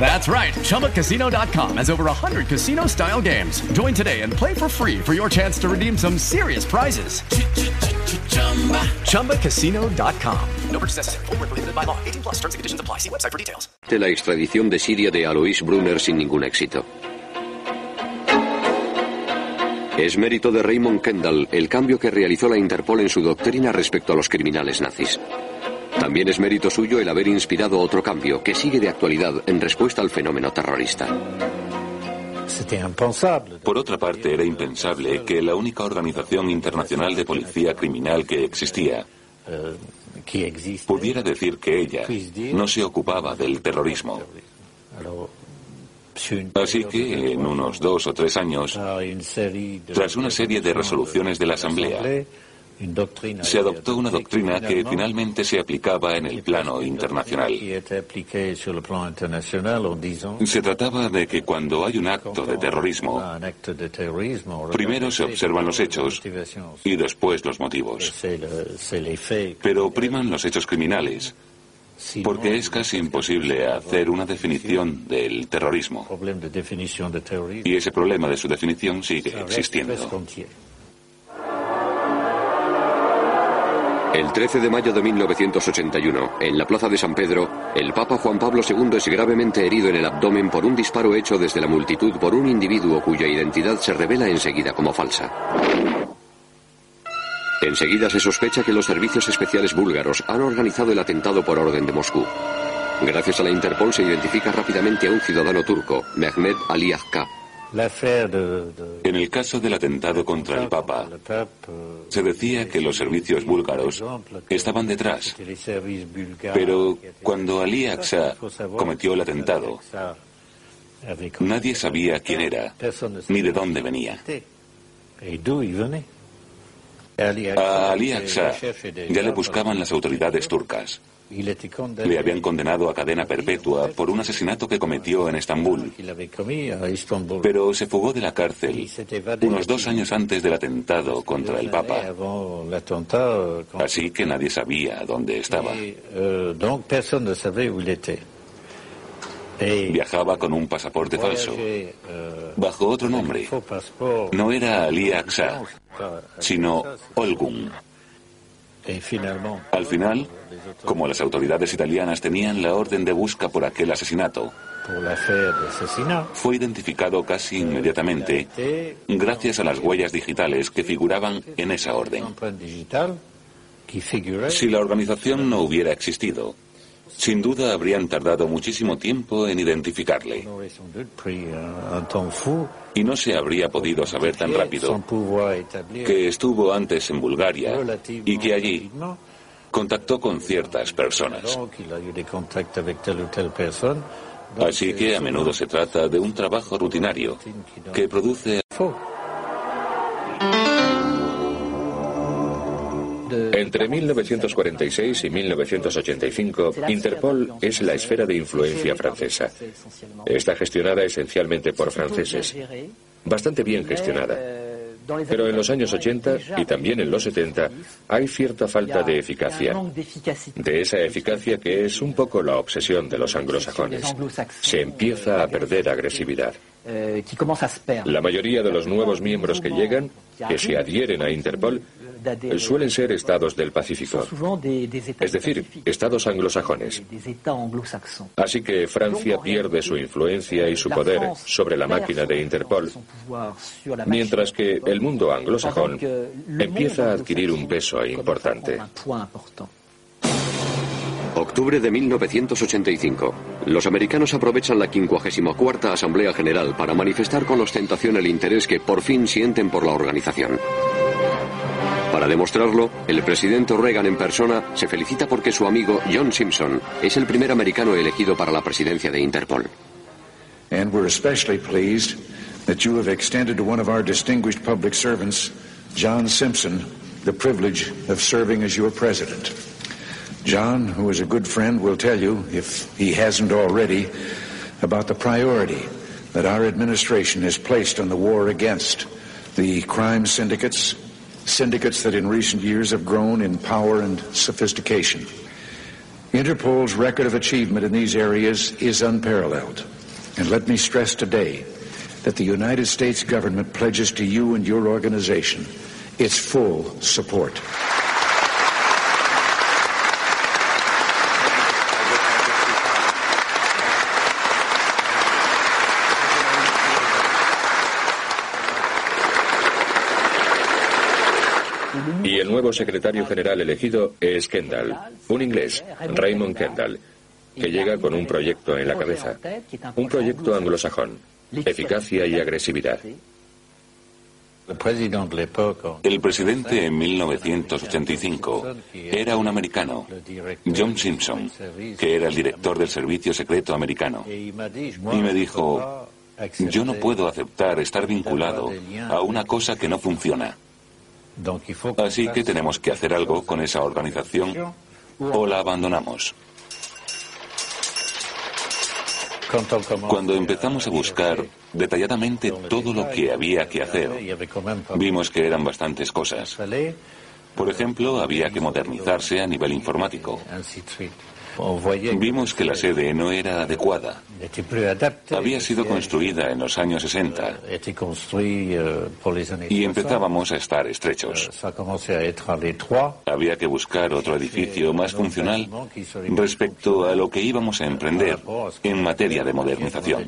That's right. ChumbaCasino.com has over 100 casino style games. Join today and play for free for your chance to redeem some serious prizes. ChumbaCasino.com. No purchase necessary. Full prohibited by law. 18 plus terms and conditions apply. See website for details. La extradición de Siria de Alois Brunner sin ningún éxito. Es mérito de Raymond Kendall el cambio que realizó la Interpol en su doctrina respecto a los criminales nazis. También es mérito suyo el haber inspirado otro cambio que sigue de actualidad en respuesta al fenómeno terrorista. Por otra parte, era impensable que la única organización internacional de policía criminal que existía pudiera decir que ella no se ocupaba del terrorismo. Así que en unos dos o tres años, tras una serie de resoluciones de la Asamblea, se adoptó una doctrina que finalmente se aplicaba en el plano internacional. Se trataba de que cuando hay un acto de terrorismo, primero se observan los hechos y después los motivos. Pero priman los hechos criminales porque es casi imposible hacer una definición del terrorismo. Y ese problema de su definición sigue existiendo. El 13 de mayo de 1981, en la Plaza de San Pedro, el Papa Juan Pablo II es gravemente herido en el abdomen por un disparo hecho desde la multitud por un individuo cuya identidad se revela enseguida como falsa. Enseguida se sospecha que los servicios especiales búlgaros han organizado el atentado por orden de Moscú. Gracias a la Interpol se identifica rápidamente a un ciudadano turco, Mehmet Ali Akka. En el caso del atentado contra el Papa, se decía que los servicios búlgaros estaban detrás. Pero cuando Ali Aksa cometió el atentado, nadie sabía quién era ni de dónde venía. A Ali Aksa ya le buscaban las autoridades turcas. Le habían condenado a cadena perpetua por un asesinato que cometió en Estambul. Pero se fugó de la cárcel unos dos años antes del atentado contra el Papa. Así que nadie sabía dónde estaba. Viajaba con un pasaporte falso, bajo otro nombre. No era Ali Aksa, sino Olgun. Al final, como las autoridades italianas tenían la orden de busca por aquel asesinato, fue identificado casi inmediatamente gracias a las huellas digitales que figuraban en esa orden. Si la organización no hubiera existido, sin duda habrían tardado muchísimo tiempo en identificarle. Y no se habría podido saber tan rápido que estuvo antes en Bulgaria y que allí contactó con ciertas personas. Así que a menudo se trata de un trabajo rutinario que produce... Entre 1946 y 1985, Interpol es la esfera de influencia francesa. Está gestionada esencialmente por franceses. Bastante bien gestionada. Pero en los años 80 y también en los 70 hay cierta falta de eficacia. De esa eficacia que es un poco la obsesión de los anglosajones. Se empieza a perder agresividad. La mayoría de los nuevos miembros que llegan, que se adhieren a Interpol, suelen ser estados del Pacífico, es decir, estados anglosajones. Así que Francia pierde su influencia y su poder sobre la máquina de Interpol, mientras que el mundo anglosajón empieza a adquirir un peso importante. Octubre de 1985. Los americanos aprovechan la 54 Asamblea General para manifestar con ostentación el interés que por fin sienten por la organización. Para demostrarlo, el presidente Reagan en persona se felicita porque su amigo John Simpson es el primer americano elegido para la presidencia de Interpol. And we're especially pleased that you have extended to one of our distinguished public servants, John Simpson, the privilege of serving as your president. John, who is a good friend, will tell you, if he hasn't already, about the priority that our administration has placed on the war against the crime syndicates, syndicates that in recent years have grown in power and sophistication. Interpol's record of achievement in these areas is unparalleled. And let me stress today that the United States government pledges to you and your organization its full support. Nuevo secretario general elegido es Kendall, un inglés, Raymond Kendall, que llega con un proyecto en la cabeza, un proyecto anglosajón, eficacia y agresividad. El presidente en 1985 era un americano, John Simpson, que era el director del Servicio Secreto Americano. Y me dijo, yo no puedo aceptar estar vinculado a una cosa que no funciona. Así que tenemos que hacer algo con esa organización o la abandonamos. Cuando empezamos a buscar detalladamente todo lo que había que hacer, vimos que eran bastantes cosas. Por ejemplo, había que modernizarse a nivel informático. Vimos que la sede no era adecuada. Había sido construida en los años 60 y empezábamos a estar estrechos. Había que buscar otro edificio más funcional respecto a lo que íbamos a emprender en materia de modernización.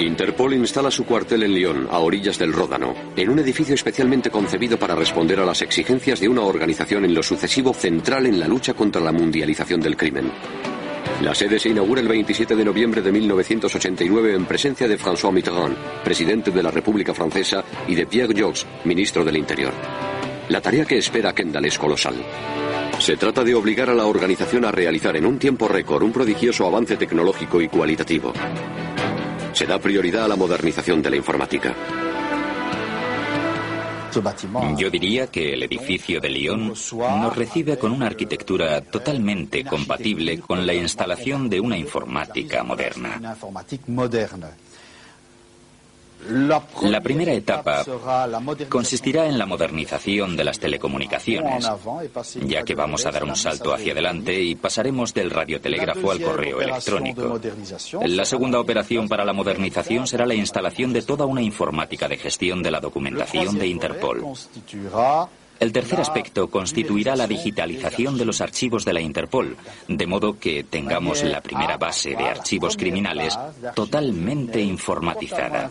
Interpol instala su cuartel en Lyon, a orillas del Ródano, en un edificio especialmente concebido para responder a las exigencias de una organización en lo sucesivo central en la lucha contra la mundialización del crimen. La sede se inaugura el 27 de noviembre de 1989 en presencia de François Mitterrand, presidente de la República Francesa, y de Pierre Jox, ministro del Interior. La tarea que espera Kendall es colosal. Se trata de obligar a la organización a realizar en un tiempo récord un prodigioso avance tecnológico y cualitativo. Se da prioridad a la modernización de la informática. Yo diría que el edificio de Lyon nos recibe con una arquitectura totalmente compatible con la instalación de una informática moderna. La primera etapa consistirá en la modernización de las telecomunicaciones, ya que vamos a dar un salto hacia adelante y pasaremos del radiotelégrafo al correo electrónico. La segunda operación para la modernización será la instalación de toda una informática de gestión de la documentación de Interpol. El tercer aspecto constituirá la digitalización de los archivos de la Interpol, de modo que tengamos la primera base de archivos criminales totalmente informatizada.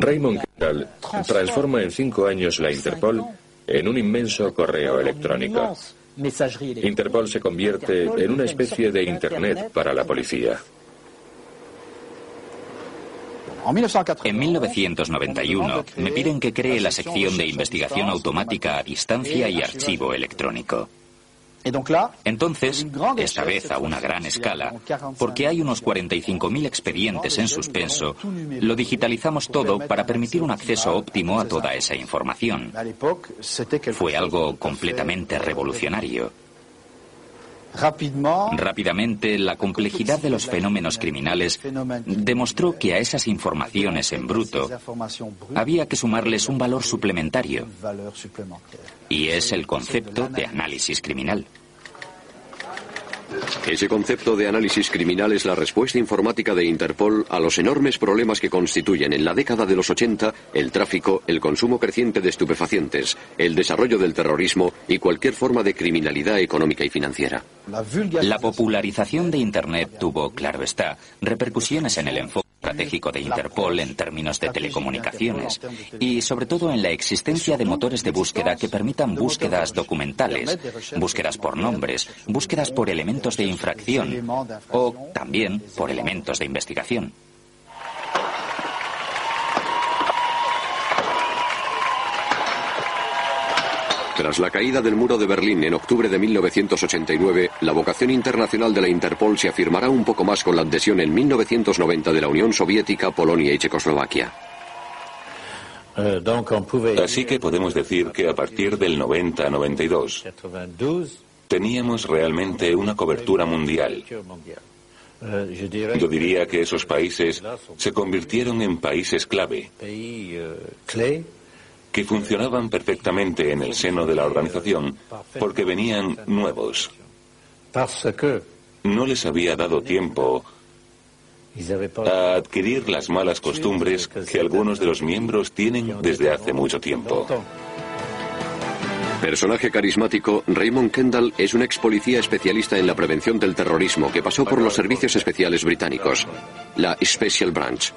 Raymond Kendall transforma en cinco años la Interpol en un inmenso correo electrónico. Interpol se convierte en una especie de Internet para la policía. En 1991 me piden que cree la sección de investigación automática a distancia y archivo electrónico. Entonces, esta vez a una gran escala, porque hay unos 45.000 expedientes en suspenso, lo digitalizamos todo para permitir un acceso óptimo a toda esa información. Fue algo completamente revolucionario. Rápidamente, la complejidad de los fenómenos criminales demostró que a esas informaciones en bruto había que sumarles un valor suplementario, y es el concepto de análisis criminal. Ese concepto de análisis criminal es la respuesta informática de Interpol a los enormes problemas que constituyen en la década de los 80 el tráfico, el consumo creciente de estupefacientes, el desarrollo del terrorismo y cualquier forma de criminalidad económica y financiera. La popularización de Internet tuvo, claro está, repercusiones en el enfoque estratégico de Interpol en términos de telecomunicaciones y sobre todo en la existencia de motores de búsqueda que permitan búsquedas documentales, búsquedas por nombres, búsquedas por elementos de infracción o también por elementos de investigación. Tras la caída del muro de Berlín en octubre de 1989, la vocación internacional de la Interpol se afirmará un poco más con la adhesión en 1990 de la Unión Soviética, Polonia y Checoslovaquia. Así que podemos decir que a partir del 90-92 teníamos realmente una cobertura mundial. Yo diría que esos países se convirtieron en países clave que funcionaban perfectamente en el seno de la organización porque venían nuevos. No les había dado tiempo a adquirir las malas costumbres que algunos de los miembros tienen desde hace mucho tiempo. Personaje carismático, Raymond Kendall es un ex policía especialista en la prevención del terrorismo que pasó por los servicios especiales británicos, la Special Branch.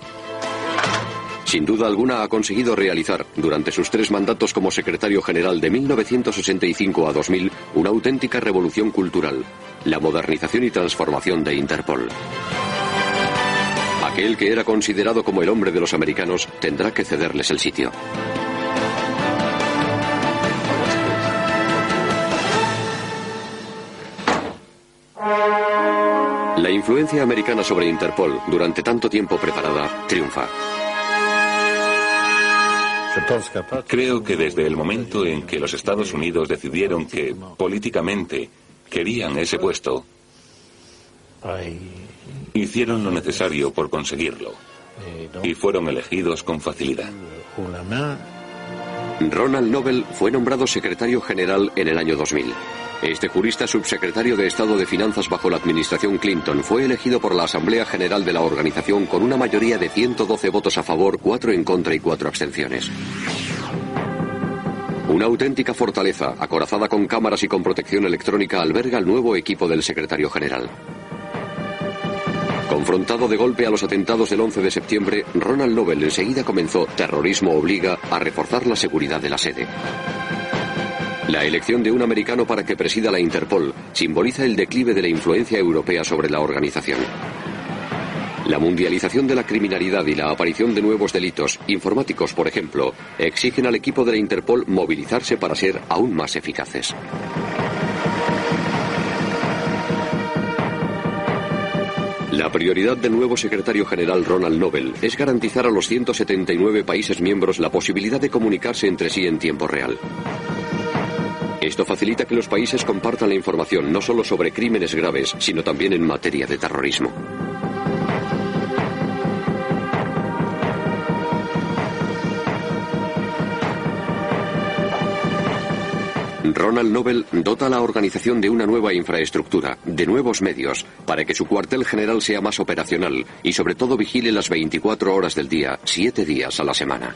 Sin duda alguna ha conseguido realizar, durante sus tres mandatos como secretario general de 1965 a 2000, una auténtica revolución cultural, la modernización y transformación de Interpol. Aquel que era considerado como el hombre de los americanos tendrá que cederles el sitio. La influencia americana sobre Interpol, durante tanto tiempo preparada, triunfa. Creo que desde el momento en que los Estados Unidos decidieron que políticamente querían ese puesto, hicieron lo necesario por conseguirlo y fueron elegidos con facilidad. Ronald Nobel fue nombrado secretario general en el año 2000. Este jurista subsecretario de Estado de Finanzas bajo la administración Clinton fue elegido por la Asamblea General de la organización con una mayoría de 112 votos a favor, 4 en contra y 4 abstenciones. Una auténtica fortaleza, acorazada con cámaras y con protección electrónica, alberga el nuevo equipo del secretario general. Confrontado de golpe a los atentados del 11 de septiembre, Ronald Nobel enseguida comenzó, terrorismo obliga, a reforzar la seguridad de la sede. La elección de un americano para que presida la Interpol simboliza el declive de la influencia europea sobre la organización. La mundialización de la criminalidad y la aparición de nuevos delitos, informáticos por ejemplo, exigen al equipo de la Interpol movilizarse para ser aún más eficaces. La prioridad del nuevo secretario general Ronald Nobel es garantizar a los 179 países miembros la posibilidad de comunicarse entre sí en tiempo real. Esto facilita que los países compartan la información no solo sobre crímenes graves, sino también en materia de terrorismo. Ronald Nobel dota a la organización de una nueva infraestructura, de nuevos medios, para que su cuartel general sea más operacional y sobre todo vigile las 24 horas del día, 7 días a la semana.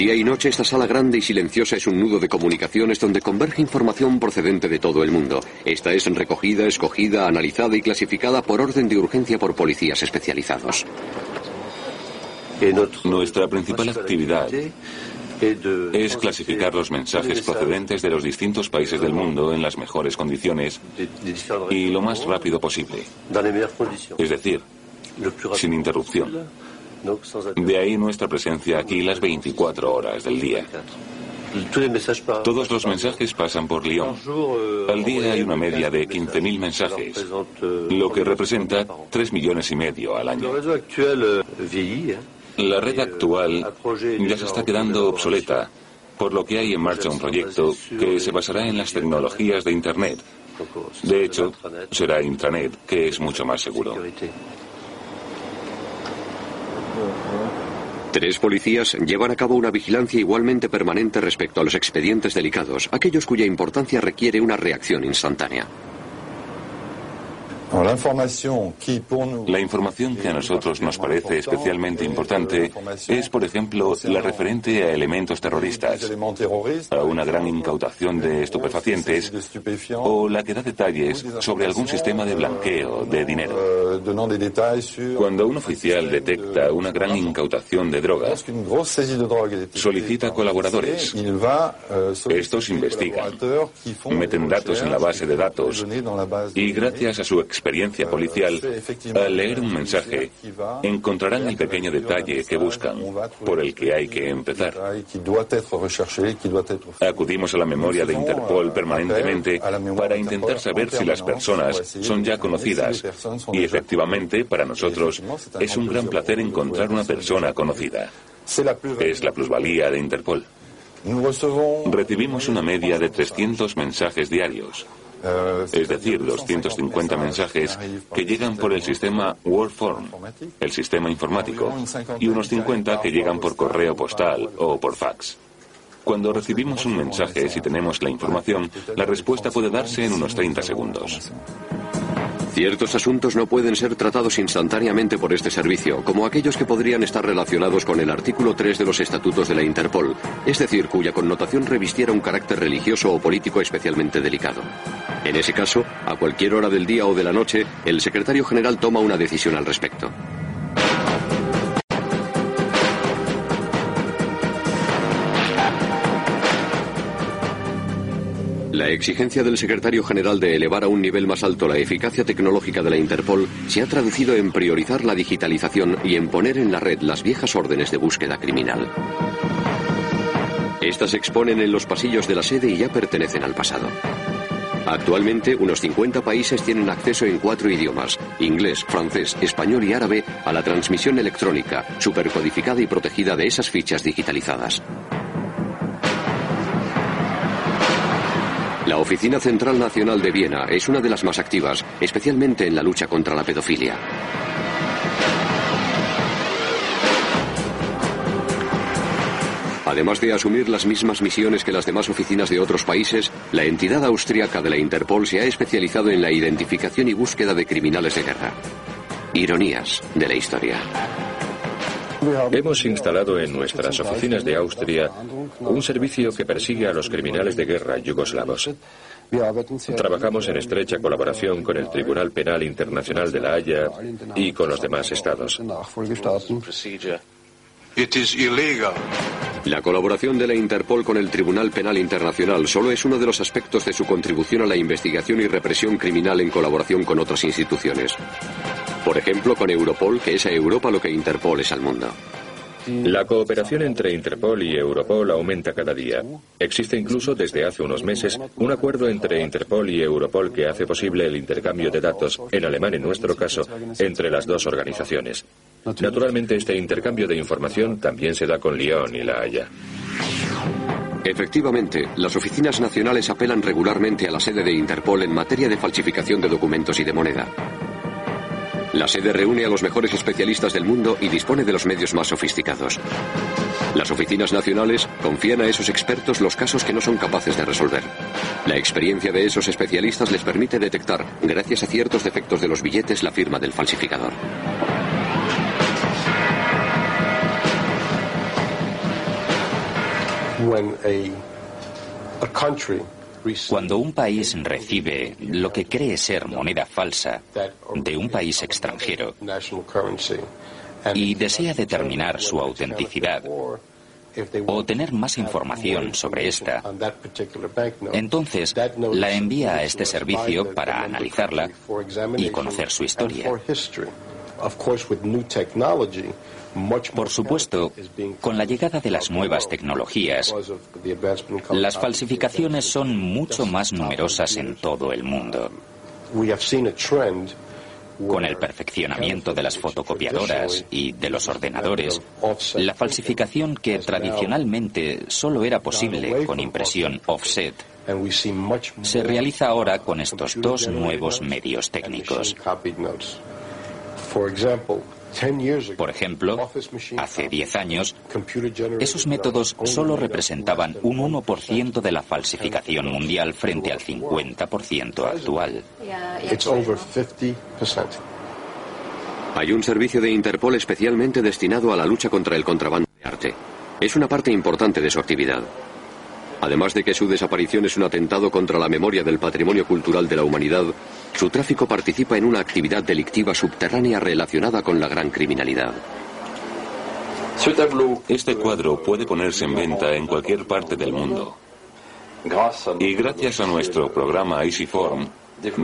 Día y noche esta sala grande y silenciosa es un nudo de comunicaciones donde converge información procedente de todo el mundo. Esta es recogida, escogida, analizada y clasificada por orden de urgencia por policías especializados. Nuestra principal actividad es clasificar los mensajes procedentes de los distintos países del mundo en las mejores condiciones y lo más rápido posible. Es decir, sin interrupción. De ahí nuestra presencia aquí las 24 horas del día. Todos los mensajes pasan por Lyon. Al día hay una media de 15.000 mensajes, lo que representa 3 millones y medio al año. La red actual ya se está quedando obsoleta, por lo que hay en marcha un proyecto que se basará en las tecnologías de Internet. De hecho, será intranet, que es mucho más seguro. Tres policías llevan a cabo una vigilancia igualmente permanente respecto a los expedientes delicados, aquellos cuya importancia requiere una reacción instantánea. La información que a nosotros nos parece especialmente importante es, por ejemplo, la referente a elementos terroristas, a una gran incautación de estupefacientes o la que da detalles sobre algún sistema de blanqueo de dinero. Cuando un oficial detecta una gran incautación de drogas, solicita colaboradores. Estos investigan, meten datos en la base de datos y gracias a su experiencia experiencia policial, al leer un mensaje, encontrarán el pequeño detalle que buscan, por el que hay que empezar. Acudimos a la memoria de Interpol permanentemente para intentar saber si las personas son ya conocidas y efectivamente para nosotros es un gran placer encontrar una persona conocida. Es la plusvalía de Interpol. Recibimos una media de 300 mensajes diarios. Es decir, 250 mensajes que llegan por el sistema WordForm, el sistema informático, y unos 50 que llegan por correo postal o por fax. Cuando recibimos un mensaje, si tenemos la información, la respuesta puede darse en unos 30 segundos. Ciertos asuntos no pueden ser tratados instantáneamente por este servicio, como aquellos que podrían estar relacionados con el artículo 3 de los estatutos de la Interpol, es decir, cuya connotación revistiera un carácter religioso o político especialmente delicado. En ese caso, a cualquier hora del día o de la noche, el secretario general toma una decisión al respecto. La exigencia del secretario general de elevar a un nivel más alto la eficacia tecnológica de la Interpol se ha traducido en priorizar la digitalización y en poner en la red las viejas órdenes de búsqueda criminal. Estas se exponen en los pasillos de la sede y ya pertenecen al pasado. Actualmente, unos 50 países tienen acceso en cuatro idiomas, inglés, francés, español y árabe, a la transmisión electrónica, supercodificada y protegida de esas fichas digitalizadas. La Oficina Central Nacional de Viena es una de las más activas, especialmente en la lucha contra la pedofilia. Además de asumir las mismas misiones que las demás oficinas de otros países, la entidad austríaca de la Interpol se ha especializado en la identificación y búsqueda de criminales de guerra. Ironías de la historia. Hemos instalado en nuestras oficinas de Austria un servicio que persigue a los criminales de guerra yugoslavos. Trabajamos en estrecha colaboración con el Tribunal Penal Internacional de la Haya y con los demás estados. La colaboración de la Interpol con el Tribunal Penal Internacional solo es uno de los aspectos de su contribución a la investigación y represión criminal en colaboración con otras instituciones. Por ejemplo, con Europol, que es a Europa lo que Interpol es al mundo. La cooperación entre Interpol y Europol aumenta cada día. Existe incluso desde hace unos meses un acuerdo entre Interpol y Europol que hace posible el intercambio de datos, en alemán en nuestro caso, entre las dos organizaciones. Naturalmente este intercambio de información también se da con Lyon y La Haya. Efectivamente, las oficinas nacionales apelan regularmente a la sede de Interpol en materia de falsificación de documentos y de moneda. La sede reúne a los mejores especialistas del mundo y dispone de los medios más sofisticados. Las oficinas nacionales confían a esos expertos los casos que no son capaces de resolver. La experiencia de esos especialistas les permite detectar, gracias a ciertos defectos de los billetes, la firma del falsificador. Cuando un país recibe lo que cree ser moneda falsa de un país extranjero y desea determinar su autenticidad o tener más información sobre esta, entonces la envía a este servicio para analizarla y conocer su historia. Por supuesto, con la llegada de las nuevas tecnologías, las falsificaciones son mucho más numerosas en todo el mundo. Con el perfeccionamiento de las fotocopiadoras y de los ordenadores, la falsificación que tradicionalmente solo era posible con impresión offset se realiza ahora con estos dos nuevos medios técnicos. Por ejemplo, hace 10 años, esos métodos solo representaban un 1% de la falsificación mundial frente al 50% actual. Hay un servicio de Interpol especialmente destinado a la lucha contra el contrabando de arte. Es una parte importante de su actividad. Además de que su desaparición es un atentado contra la memoria del patrimonio cultural de la humanidad, su tráfico participa en una actividad delictiva subterránea relacionada con la gran criminalidad. Este cuadro puede ponerse en venta en cualquier parte del mundo. Y gracias a nuestro programa EasyForm,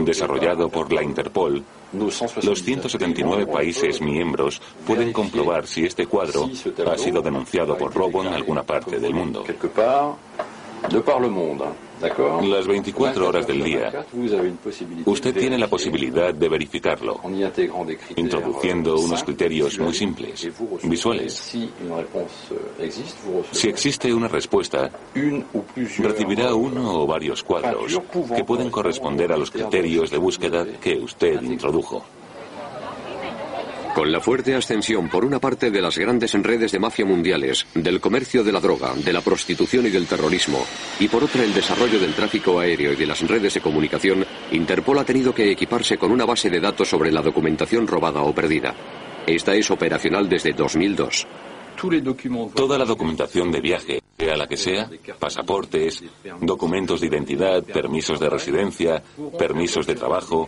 desarrollado por la Interpol, los 179 países miembros pueden comprobar si este cuadro ha sido denunciado por robo en alguna parte del mundo. Las 24 horas del día, usted tiene la posibilidad de verificarlo, introduciendo unos criterios muy simples, visuales. Si existe una respuesta, recibirá uno o varios cuadros que pueden corresponder a los criterios de búsqueda que usted introdujo. Con la fuerte ascensión por una parte de las grandes redes de mafia mundiales, del comercio de la droga, de la prostitución y del terrorismo, y por otra el desarrollo del tráfico aéreo y de las redes de comunicación, Interpol ha tenido que equiparse con una base de datos sobre la documentación robada o perdida. Esta es operacional desde 2002. Toda la documentación de viaje, sea la que sea, pasaportes, documentos de identidad, permisos de residencia, permisos de trabajo,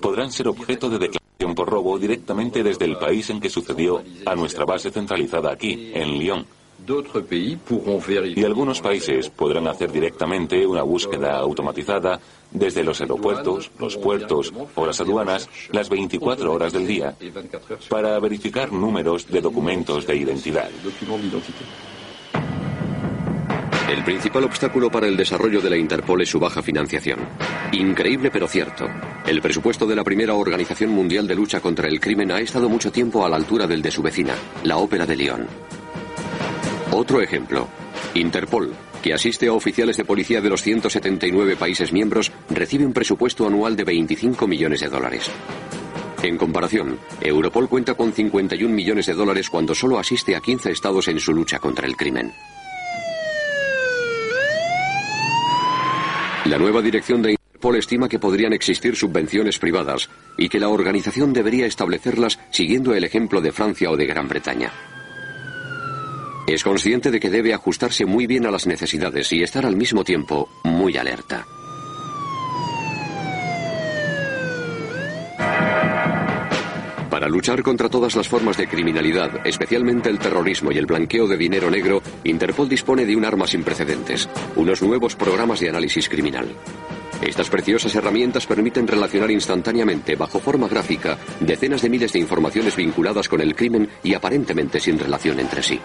podrán ser objeto de declaración por robo directamente desde el país en que sucedió a nuestra base centralizada aquí, en Lyon. Y algunos países podrán hacer directamente una búsqueda automatizada desde los aeropuertos, los puertos o las aduanas las 24 horas del día para verificar números de documentos de identidad. El principal obstáculo para el desarrollo de la Interpol es su baja financiación. Increíble pero cierto. El presupuesto de la primera Organización Mundial de Lucha contra el Crimen ha estado mucho tiempo a la altura del de su vecina, la Ópera de Lyon. Otro ejemplo. Interpol, que asiste a oficiales de policía de los 179 países miembros, recibe un presupuesto anual de 25 millones de dólares. En comparación, Europol cuenta con 51 millones de dólares cuando solo asiste a 15 estados en su lucha contra el crimen. La nueva dirección de Interpol estima que podrían existir subvenciones privadas y que la organización debería establecerlas siguiendo el ejemplo de Francia o de Gran Bretaña. Es consciente de que debe ajustarse muy bien a las necesidades y estar al mismo tiempo muy alerta. Para luchar contra todas las formas de criminalidad, especialmente el terrorismo y el blanqueo de dinero negro, Interpol dispone de un arma sin precedentes, unos nuevos programas de análisis criminal. Estas preciosas herramientas permiten relacionar instantáneamente, bajo forma gráfica, decenas de miles de informaciones vinculadas con el crimen y aparentemente sin relación entre sí.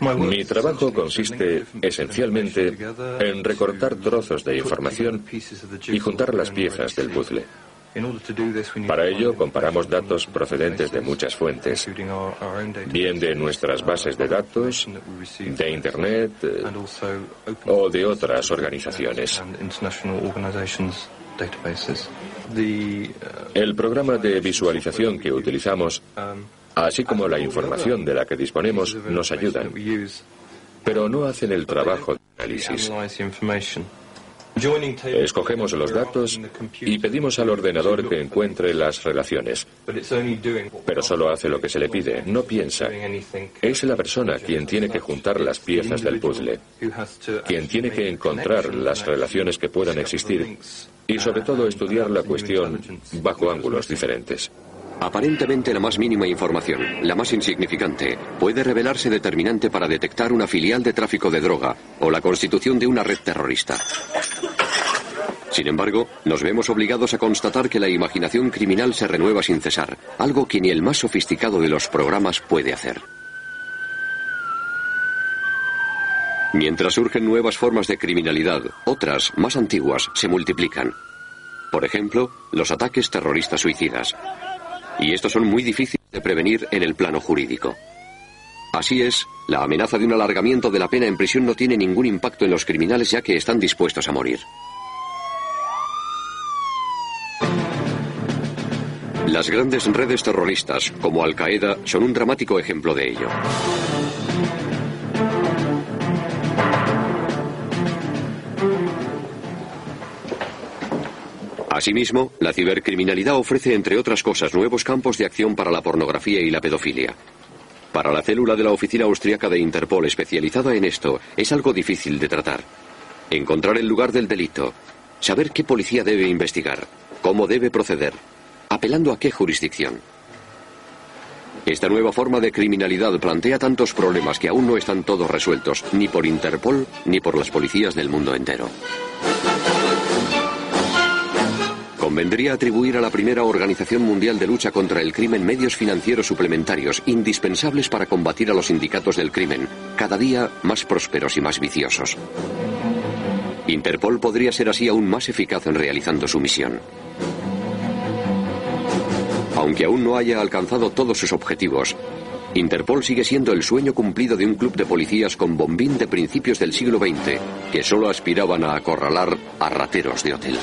Mi trabajo consiste esencialmente en recortar trozos de información y juntar las piezas del puzzle. Para ello comparamos datos procedentes de muchas fuentes, bien de nuestras bases de datos, de Internet o de otras organizaciones. El programa de visualización que utilizamos, así como la información de la que disponemos, nos ayudan, pero no hacen el trabajo de análisis. Escogemos los datos y pedimos al ordenador que encuentre las relaciones. Pero solo hace lo que se le pide, no piensa. Es la persona quien tiene que juntar las piezas del puzzle, quien tiene que encontrar las relaciones que puedan existir y sobre todo estudiar la cuestión bajo ángulos diferentes. Aparentemente la más mínima información, la más insignificante, puede revelarse determinante para detectar una filial de tráfico de droga o la constitución de una red terrorista. Sin embargo, nos vemos obligados a constatar que la imaginación criminal se renueva sin cesar, algo que ni el más sofisticado de los programas puede hacer. Mientras surgen nuevas formas de criminalidad, otras, más antiguas, se multiplican. Por ejemplo, los ataques terroristas suicidas y estos son muy difíciles de prevenir en el plano jurídico. Así es, la amenaza de un alargamiento de la pena en prisión no tiene ningún impacto en los criminales ya que están dispuestos a morir. Las grandes redes terroristas, como Al Qaeda, son un dramático ejemplo de ello. Asimismo, la cibercriminalidad ofrece, entre otras cosas, nuevos campos de acción para la pornografía y la pedofilia. Para la célula de la Oficina Austriaca de Interpol especializada en esto, es algo difícil de tratar. Encontrar el lugar del delito, saber qué policía debe investigar, cómo debe proceder, apelando a qué jurisdicción. Esta nueva forma de criminalidad plantea tantos problemas que aún no están todos resueltos, ni por Interpol ni por las policías del mundo entero. Convendría atribuir a la primera Organización Mundial de Lucha contra el Crimen medios financieros suplementarios indispensables para combatir a los sindicatos del crimen, cada día más prósperos y más viciosos. Interpol podría ser así aún más eficaz en realizando su misión. Aunque aún no haya alcanzado todos sus objetivos, Interpol sigue siendo el sueño cumplido de un club de policías con bombín de principios del siglo XX que solo aspiraban a acorralar a rateros de hotel.